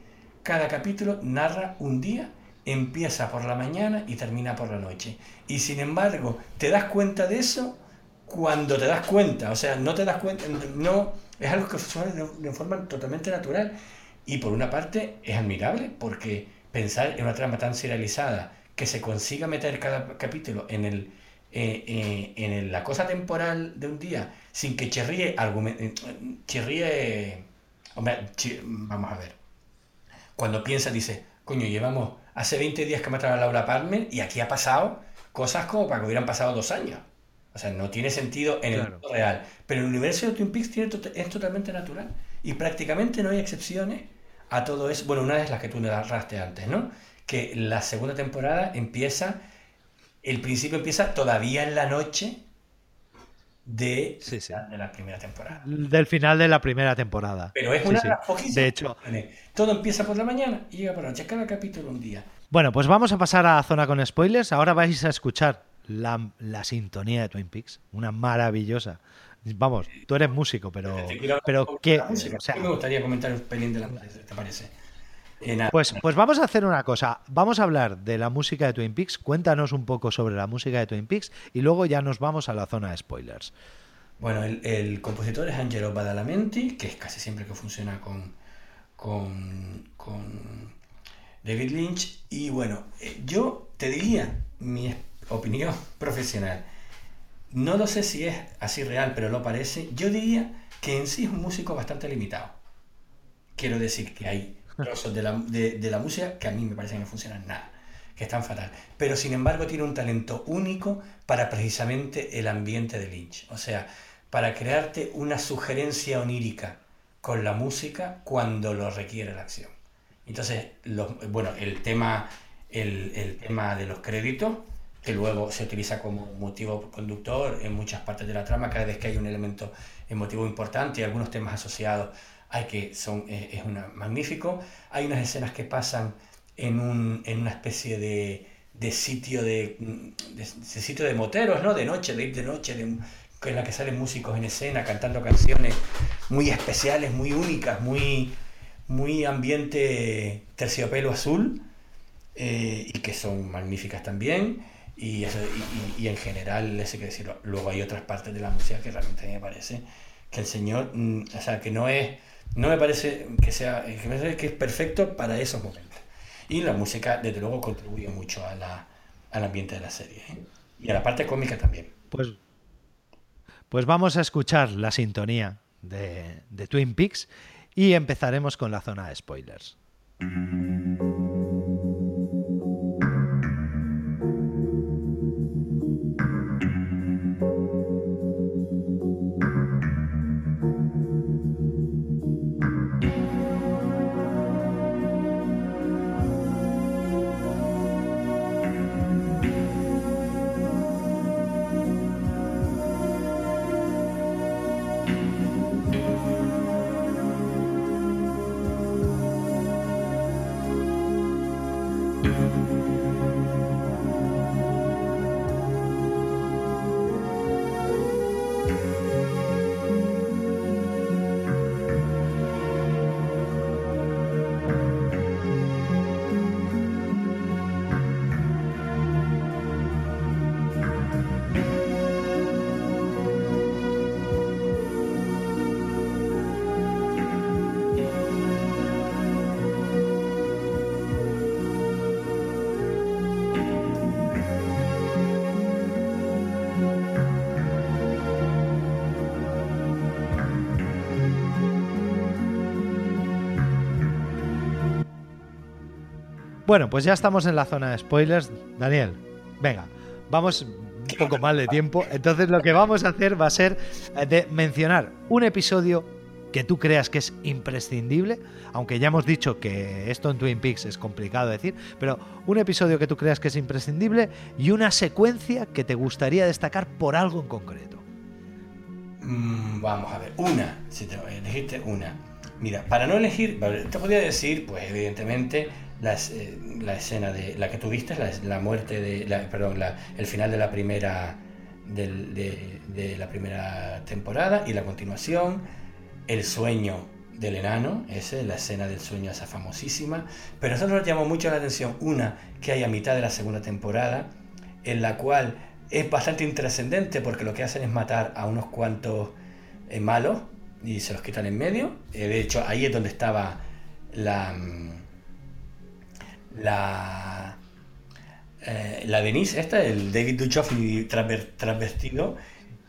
cada capítulo narra un día, empieza por la mañana y termina por la noche. Y sin embargo, te das cuenta de eso cuando te das cuenta. O sea, no te das cuenta, no, es algo que sucede de, de forma totalmente natural. Y por una parte es admirable porque pensar en una trama tan serializada que se consiga meter cada capítulo en el eh, eh, en el- la cosa temporal de un día sin que chirríe eh, chirríe hombre, vamos a ver. Cuando piensa dice coño llevamos hace 20 días que mataron a Laura Palmer y aquí ha pasado cosas como para que hubieran pasado dos años o sea no tiene sentido en el mundo real. Pero el universo de Twin Peaks tiene to- es totalmente natural. Y prácticamente no hay excepciones a todo eso. Bueno una es la que tú narraste antes no que la segunda temporada empieza el principio empieza todavía en la noche de, Sí, sí. la, de la primera temporada. Del final de la primera temporada. Pero es una sí. de las poquísimas De hecho, opciones. Todo empieza por la mañana y llega por la noche. Cada capítulo un día. Bueno, pues vamos a pasar a zona con spoilers. Ahora vais a escuchar la, la sintonía de Twin Peaks, una maravillosa. Vamos, tú eres músico, pero, pero o sea, Sí me gustaría comentar un pelín de la ¿te parece? Pues, pues vamos a hacer una cosa. Vamos a hablar de la música de Twin Peaks. Cuéntanos un poco sobre la música de Twin Peaks y luego ya nos vamos a la zona de spoilers. Bueno, el, el compositor es Angelo Badalamenti, que es casi siempre que funciona con, con, con David Lynch. Y bueno, eh, yo te diría mi opinión profesional. No lo sé si es así real, pero lo parece. Yo diría que en sí es un músico bastante limitado. Quiero decir que hay trozos de la, de, la música que a mí me parece que no funcionan nada, que están fatal. Pero sin embargo tiene un talento único para precisamente el ambiente de Lynch. O sea, para crearte una sugerencia onírica con la música cuando lo requiere la acción. Entonces, bueno, el tema, el, el tema de los créditos, que luego se utiliza como motivo conductor en muchas partes de la trama, cada vez que hay un elemento emotivo importante y algunos temas asociados hay que son eh, es una, magnífico. Hay unas escenas que pasan en, un, en una especie de, de sitio de, de, de sitio de moteros, ¿no? De noche, de ir de noche, de, en la que salen músicos en escena cantando canciones muy especiales, muy únicas, muy, muy ambiente terciopelo azul eh, y que son magníficas también. Y, eso- y- y- en general, ese que decirlo. Luego hay otras partes de la música que realmente me parece que el señor, mm, o sea, que no es, no me parece que sea, que me parece que es perfecto para esos momentos. Y la música, desde luego, contribuye mucho a la, al ambiente de la serie. ¿eh? Y a la parte cómica también. Pues, pues vamos a escuchar la sintonía de, de Twin Peaks y empezaremos con la zona de spoilers. Bueno, pues ya estamos en la zona de spoilers. Daniel, venga, vamos un poco mal de tiempo. Entonces lo que vamos a hacer va a ser eh, de mencionar un episodio que tú creas que es imprescindible, aunque ya hemos dicho que esto en Twin Peaks es complicado decir, pero un episodio que tú creas que es imprescindible y una secuencia que te gustaría destacar por algo en concreto. Mm, vamos a ver, una, si te elegiste una. Mira, para no elegir, te podría decir, pues evidentemente, la, eh, la escena de la que tuviste, la, la muerte de, la, perdón, el final de la primera de, la primera temporada y la continuación, el sueño del enano, ese, la escena del sueño esa famosísima, pero eso nos llamó mucho la atención, una que hay a mitad de la segunda temporada, en la cual es bastante intrascendente porque lo que hacen es matar a unos cuantos eh, malos y se los quitan en medio. Eh, de hecho, ahí es donde estaba la. La. eh, la Denise, esta, el David Duchovny transver- transvestido,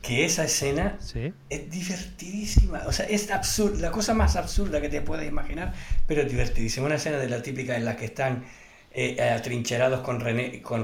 que esa escena Sí. es divertidísima. O sea, es absurda, la cosa más absurda que te puedes imaginar, pero es divertidísima. Una escena de la típica en la que están eh, atrincherados con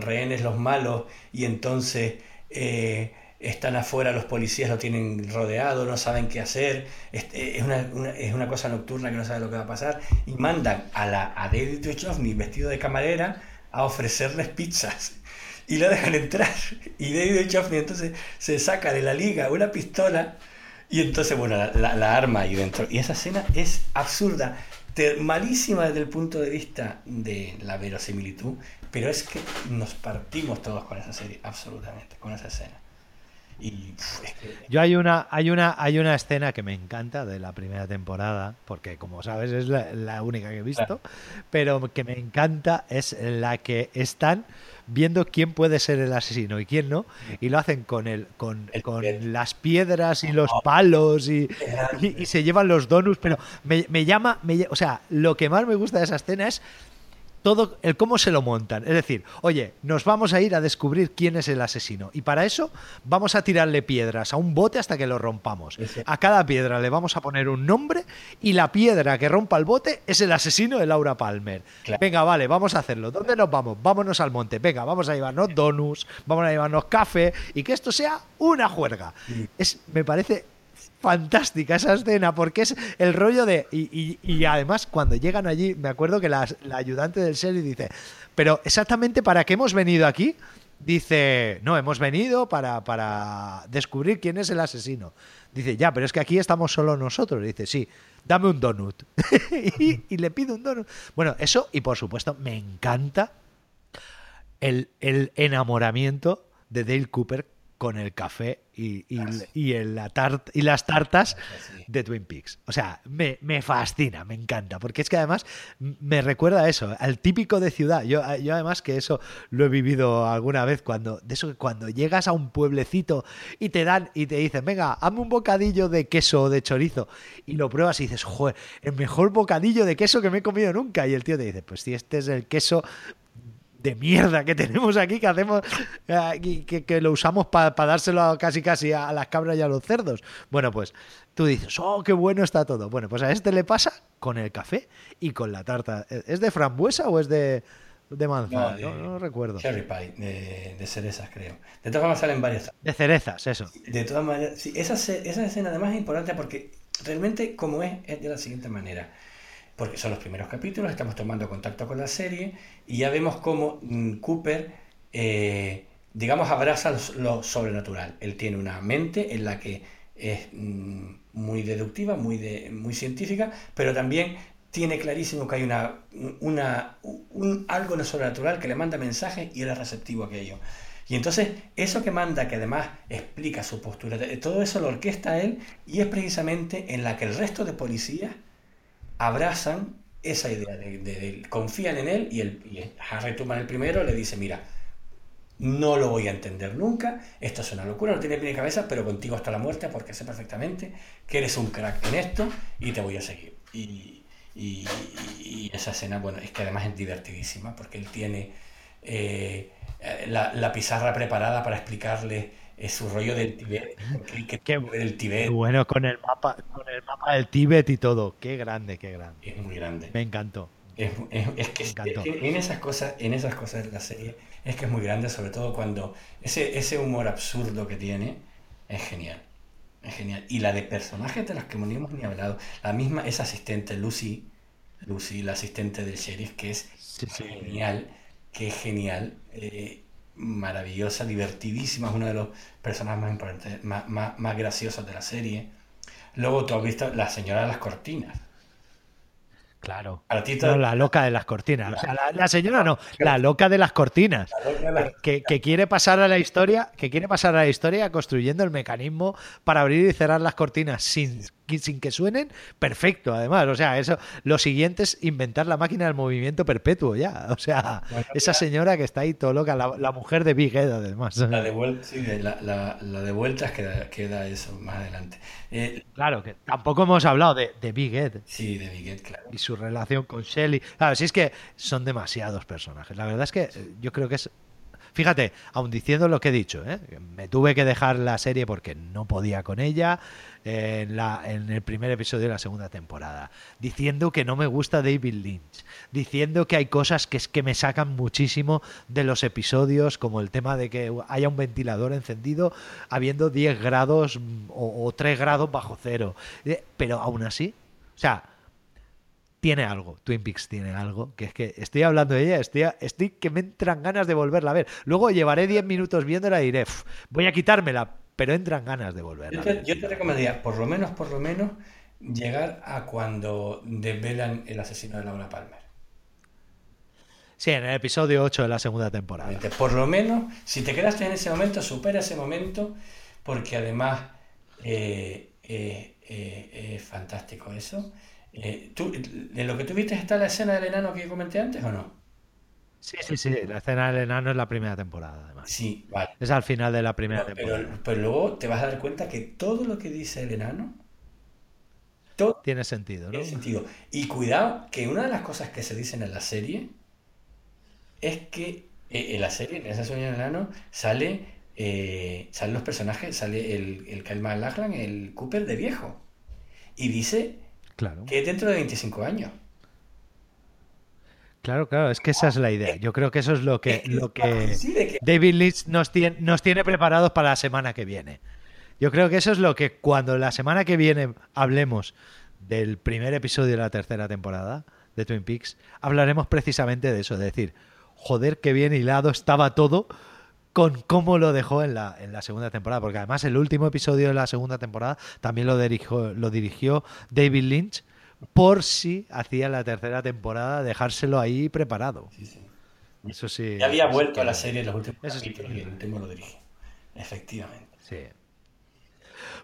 rehenes los malos y entonces eh, están afuera los policías, lo tienen rodeado, no saben qué hacer. Es, es una, es una cosa nocturna que no sabe lo que va a pasar. Y mandan a, la, a David Duchovny vestido de camarera a ofrecerles pizzas y lo dejan entrar. Y David Duchovny entonces se saca de la liga una pistola y entonces, bueno, la, la- la arma ahí dentro. Y esa escena es absurda, te- malísima desde el punto de vista de la verosimilitud, pero es que nos partimos todos con esa serie, absolutamente, con esa escena. Y Yo hay una, hay una, hay una escena que me encanta de la primera temporada, porque como sabes es la, la única que he visto, pero que me encanta es la que están viendo quién puede ser el asesino y quién no, y lo hacen con el, con, El con las piedras y los palos y, y, y se llevan los donuts, pero me, me llama, me o sea, lo que más me gusta de esa escena es todo el cómo se lo montan. Es decir, oye, nos vamos a ir a descubrir quién es el asesino. Y para eso vamos a tirarle piedras a un bote hasta que lo rompamos. A cada piedra le vamos a poner un nombre y la piedra que rompa el bote es el asesino de Laura Palmer. Claro. Venga, vale, vamos a hacerlo. ¿Dónde nos vamos? Vámonos al monte. Venga, vamos a llevarnos donuts, vamos a llevarnos café y que esto sea una juerga. Es, me parece fantástica esa escena porque es el rollo de y, además cuando llegan allí me acuerdo que la, ayudante del serie dice pero exactamente para qué hemos venido aquí dice no hemos venido para, para descubrir quién es el asesino. Dice ya pero es que aquí estamos solo nosotros. Dice sí dame un donut. Y, y le pide un donut. Bueno eso y por supuesto me encanta el, el enamoramiento de Dale Cooper con el café y, y, y el- la tart- y las tartas de Twin Peaks. O sea, me, me fascina, me encanta, porque es que además me recuerda a eso, al típico de ciudad. Yo, yo además que eso lo he vivido alguna vez, cuando, de eso que cuando llegas a un pueblecito y te dan y te dicen, venga, hazme un bocadillo de queso o de chorizo, y lo pruebas y dices, joder, el mejor bocadillo de queso que me he comido nunca. Y el tío te dice, pues si este es el queso de mierda que tenemos aquí que hacemos eh, y que, que lo usamos para dárselo a- casi casi a las cabras y a los cerdos. Bueno, pues tú dices, oh, qué bueno está todo. Bueno, pues a este le pasa con el café y con la tarta. ¿Es de frambuesa o es de, de manzana? No, de- no recuerdo. Cherry pie, de, de cerezas, creo. De todas formas salen varias. De cerezas, eso. De todas maneras, sí, esa, esa escena además es importante porque realmente como es, es de la siguiente manera. Porque son los primeros capítulos, estamos tomando contacto con la serie y ya vemos cómo mm, Cooper, eh, digamos, abraza lo, sobrenatural. Él tiene una mente en la que es mm, muy deductiva, muy, científica, pero también tiene clarísimo que hay una, una, un, algo sobrenatural que le manda mensajes y él es receptivo a aquello. Y entonces, eso que manda, que además explica su postura, todo eso lo orquesta él y es precisamente en la que el resto de policías abrazan esa idea, de, de- confían en él y, el, y Harry Truman el primero le dice, mira, no lo voy a entender nunca, esto es una locura, no tiene pie cabeza, pero contigo hasta la muerte porque sé perfectamente que eres un crack en esto y te voy a seguir. Y, esa escena, bueno, es que además es divertidísima porque él tiene eh, la, la pizarra preparada para explicarle eh, su rollo del que, que- Qué del Bueno, con el mapa, con el mapa del Tíbet y todo. Qué grande, qué grande. es muy grande. Me encantó. Es, es- es que en, esas cosas, en esas cosas de la serie, es que es muy grande, sobre todo cuando ese, ese humor absurdo que tiene es genial. Es genial. Y la de personajes de los que no hemos ni hablado. La misma, esa asistente, Lucy, Lucy, la asistente del sheriff, que es Sí, sí. genial, que es genial, eh, maravillosa, divertidísima, es uno de los personajes más importantes, más, más, más graciosos de la serie. Luego tú has visto La señora de las cortinas. Claro. Te- No, la loca de las cortinas. O sea, la, la señora no, la loca de las cortinas. la loca de las- Que, que quiere pasar a la historia, que quiere pasar a la historia construyendo el mecanismo para abrir y cerrar las cortinas sin, sin que suenen, perfecto, además. O sea, eso, lo siguiente es inventar la máquina del movimiento perpetuo ya. O sea, Bueno, esa señora que está ahí todo loca, la, la mujer de Big Ed, además. La de vueltas, sí, la, la, la de vueltas queda, queda eso más adelante. Eh, Claro, que tampoco hemos hablado de, de Big Ed. sí, de Biguet, claro. y su relación con Shelly. Claro, si es que son demasiados personajes. La verdad es que eh, yo creo que es. Fíjate, aun diciendo lo que he dicho, ¿eh? me tuve que dejar la serie porque no podía con ella eh, en el primer episodio de la segunda temporada, diciendo que no me gusta David Lynch, diciendo que hay cosas que es que me sacan muchísimo de los episodios, como el tema de que haya un ventilador encendido habiendo 10 grados mm, o, o 3 grados bajo cero. Eh, Pero aún así, o sea, tiene algo, Twin Peaks tiene algo, que es que estoy hablando de ella, estoy, estoy que me entran ganas de volverla a ver. Luego llevaré 10 minutos viéndola y diré, "Uf, voy a quitármela, pero entran ganas de volverla Yo a te, ver. yo te recomendaría, por lo menos, por lo menos, llegar a cuando desvelan el asesino de Laura Palmer. Sí, en el episodio 8 de la segunda temporada. Por lo menos, si te quedaste en ese momento, supera ese momento, porque además eh, eh, eh, es fantástico eso. Eh, ¿tú, ¿En lo que tú viste está la escena del enano que comenté antes o no? Sí, sí, sí, la escena del enano es la primera temporada, además. Sí, vale. Es al final de la primera Pero, temporada. pero luego te vas a dar cuenta que todo lo que dice el enano, todo Tiene sentido, ¿no? tiene sentido. Y cuidado, que una de las cosas que se dicen en la serie es que eh, en la serie, en esa sueño del enano, sale, eh, salen los personajes, sale el, el Kyle MacLachlan, el Cooper de viejo. Y dice Claro. que es dentro de 25 años. Claro, claro, es que esa es la idea. Yo creo que eso es lo que, lo que David Lynch nos tiene, nos tiene preparados para la semana que viene. Yo creo que eso es lo que cuando la semana que viene hablemos del primer episodio de la tercera temporada de Twin Peaks, hablaremos precisamente de eso, de decir, joder, qué bien hilado estaba todo con cómo lo dejó en la, en la segunda temporada, porque además el último episodio de la segunda temporada también lo dirigió, lo dirigió David Lynch por si hacía la tercera temporada dejárselo ahí preparado. sí, sí. Eso sí. Ya había vuelto a la serie en los últimos eso sí capítulos y el último lo dirige. Efectivamente. Sí.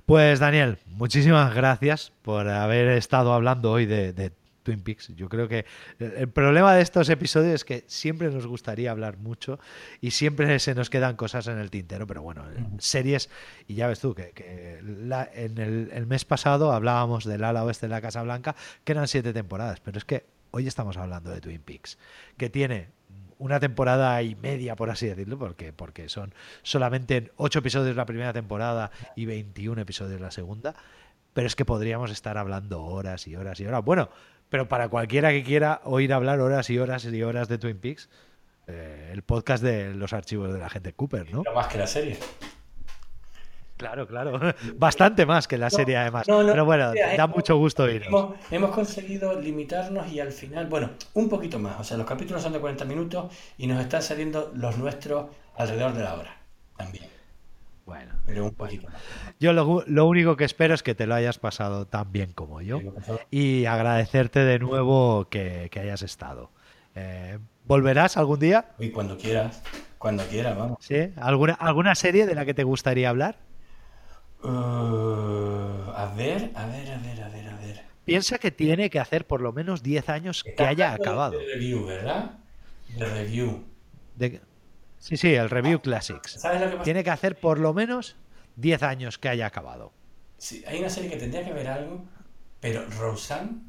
Pues Daniel, muchísimas gracias por haber estado hablando hoy de, de Twin Peaks. Yo creo que el el problema de estos episodios es que siempre nos gustaría hablar mucho y siempre se nos quedan cosas en el tintero, pero bueno, series, y ya ves tú que, que la- en el, el mes pasado hablábamos del ala oeste de la Casa Blanca, que eran siete temporadas, pero es que hoy estamos hablando de Twin Peaks, que tiene una temporada y media, por así decirlo, porque, porque son solamente 8 episodios la primera temporada y 21 episodios la segunda. Pero es que podríamos estar hablando horas y horas y horas. Bueno, pero para cualquiera que quiera oír hablar horas y horas y horas de Twin Peaks, eh, el podcast de los archivos de la gente Cooper, ¿no? Más que la serie. Claro, claro. Bastante más que la serie, además. no, no, pero bueno, mira, da hemos- mucho gusto. Hemos, hemos conseguido limitarnos y al final, bueno, un poquito más. O sea, los capítulos son de 40 minutos y nos están saliendo los nuestros alrededor de la hora también. Bueno, Pero un poquito más. yo lo, lo único que espero es que te lo hayas pasado tan bien como yo. Y agradecerte de nuevo que, que hayas estado. Eh, ¿Volverás algún día? Y cuando quieras, cuando quieras, vamos. ¿Sí? ¿Alguna, ¿Alguna serie de la que te gustaría hablar? Uh, a ver, a ver, a ver, a ver, a ver. Piensa que tiene que hacer por lo menos 10 años que haya acabado. De review, ¿verdad? De review. De- Sí, sí, el Review Classics. ¿Sabes lo que pasa? Tiene que hacer por lo menos 10 años que haya acabado. Sí, hay una serie que tendría que ver algo, pero Roseanne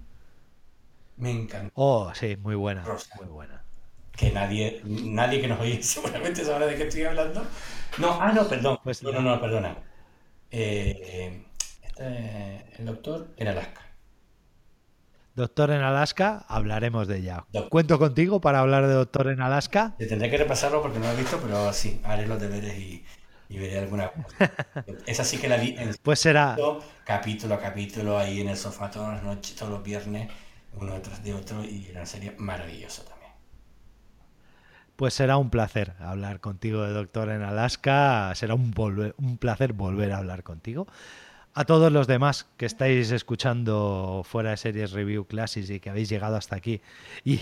me encanta. Oh, sí, muy buena. Muy buena. Que nadie, nadie que nos oye seguramente sabrá de qué estoy hablando. No, ah, no, perdón. Pues no, no. no, no, perdona. Eh, este, el doctor en Alaska. Doctor en Alaska, hablaremos de ella. Doc- Cuento contigo para hablar de Doctor en Alaska. Te tendré que repasarlo porque no lo he visto, pero sí, haré los deberes y, y veré alguna cosa. Esa sí que la vi en Pues será, capítulo a capítulo ahí en el sofá todas las noches, todos los viernes, uno detrás de otro, y era una serie maravillosa también. pues será un placer hablar contigo de Doctor en Alaska. Será un, volver- un placer volver a hablar contigo. A todos los demás que estáis escuchando fuera de series Review Classics y que habéis llegado hasta aquí y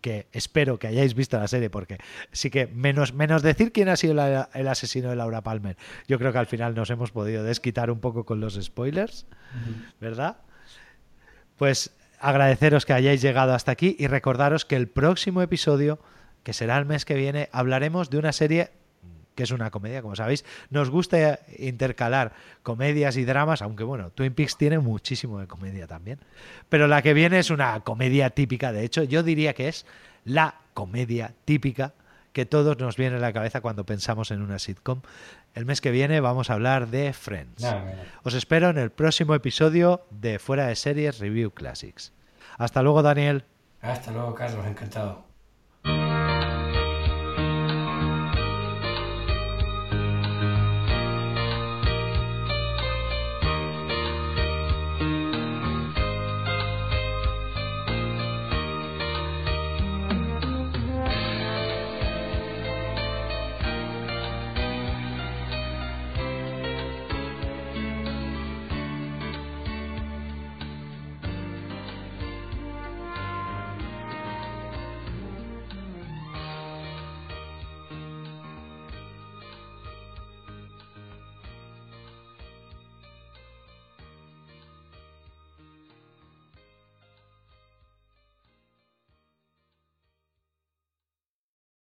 que espero que hayáis visto la serie porque sí que menos, menos decir quién ha sido la- el asesino de Laura Palmer, yo creo que al final nos hemos podido desquitar un poco con los spoilers, ¿verdad? Pues agradeceros que hayáis llegado hasta aquí y recordaros que el próximo episodio, que será el mes que viene, hablaremos de una serie que es una comedia, como sabéis. Nos gusta intercalar comedias y dramas, aunque bueno, Twin Peaks tiene muchísimo de comedia también. Pero la que viene es una comedia típica, de hecho, yo diría que es la comedia típica que todos nos viene a la cabeza cuando pensamos en una sitcom. El mes que viene vamos a hablar de Friends. Os espero en el próximo episodio de Fuera de Series Review Classics. Hasta luego, Daniel. Hasta luego, Carlos, encantado.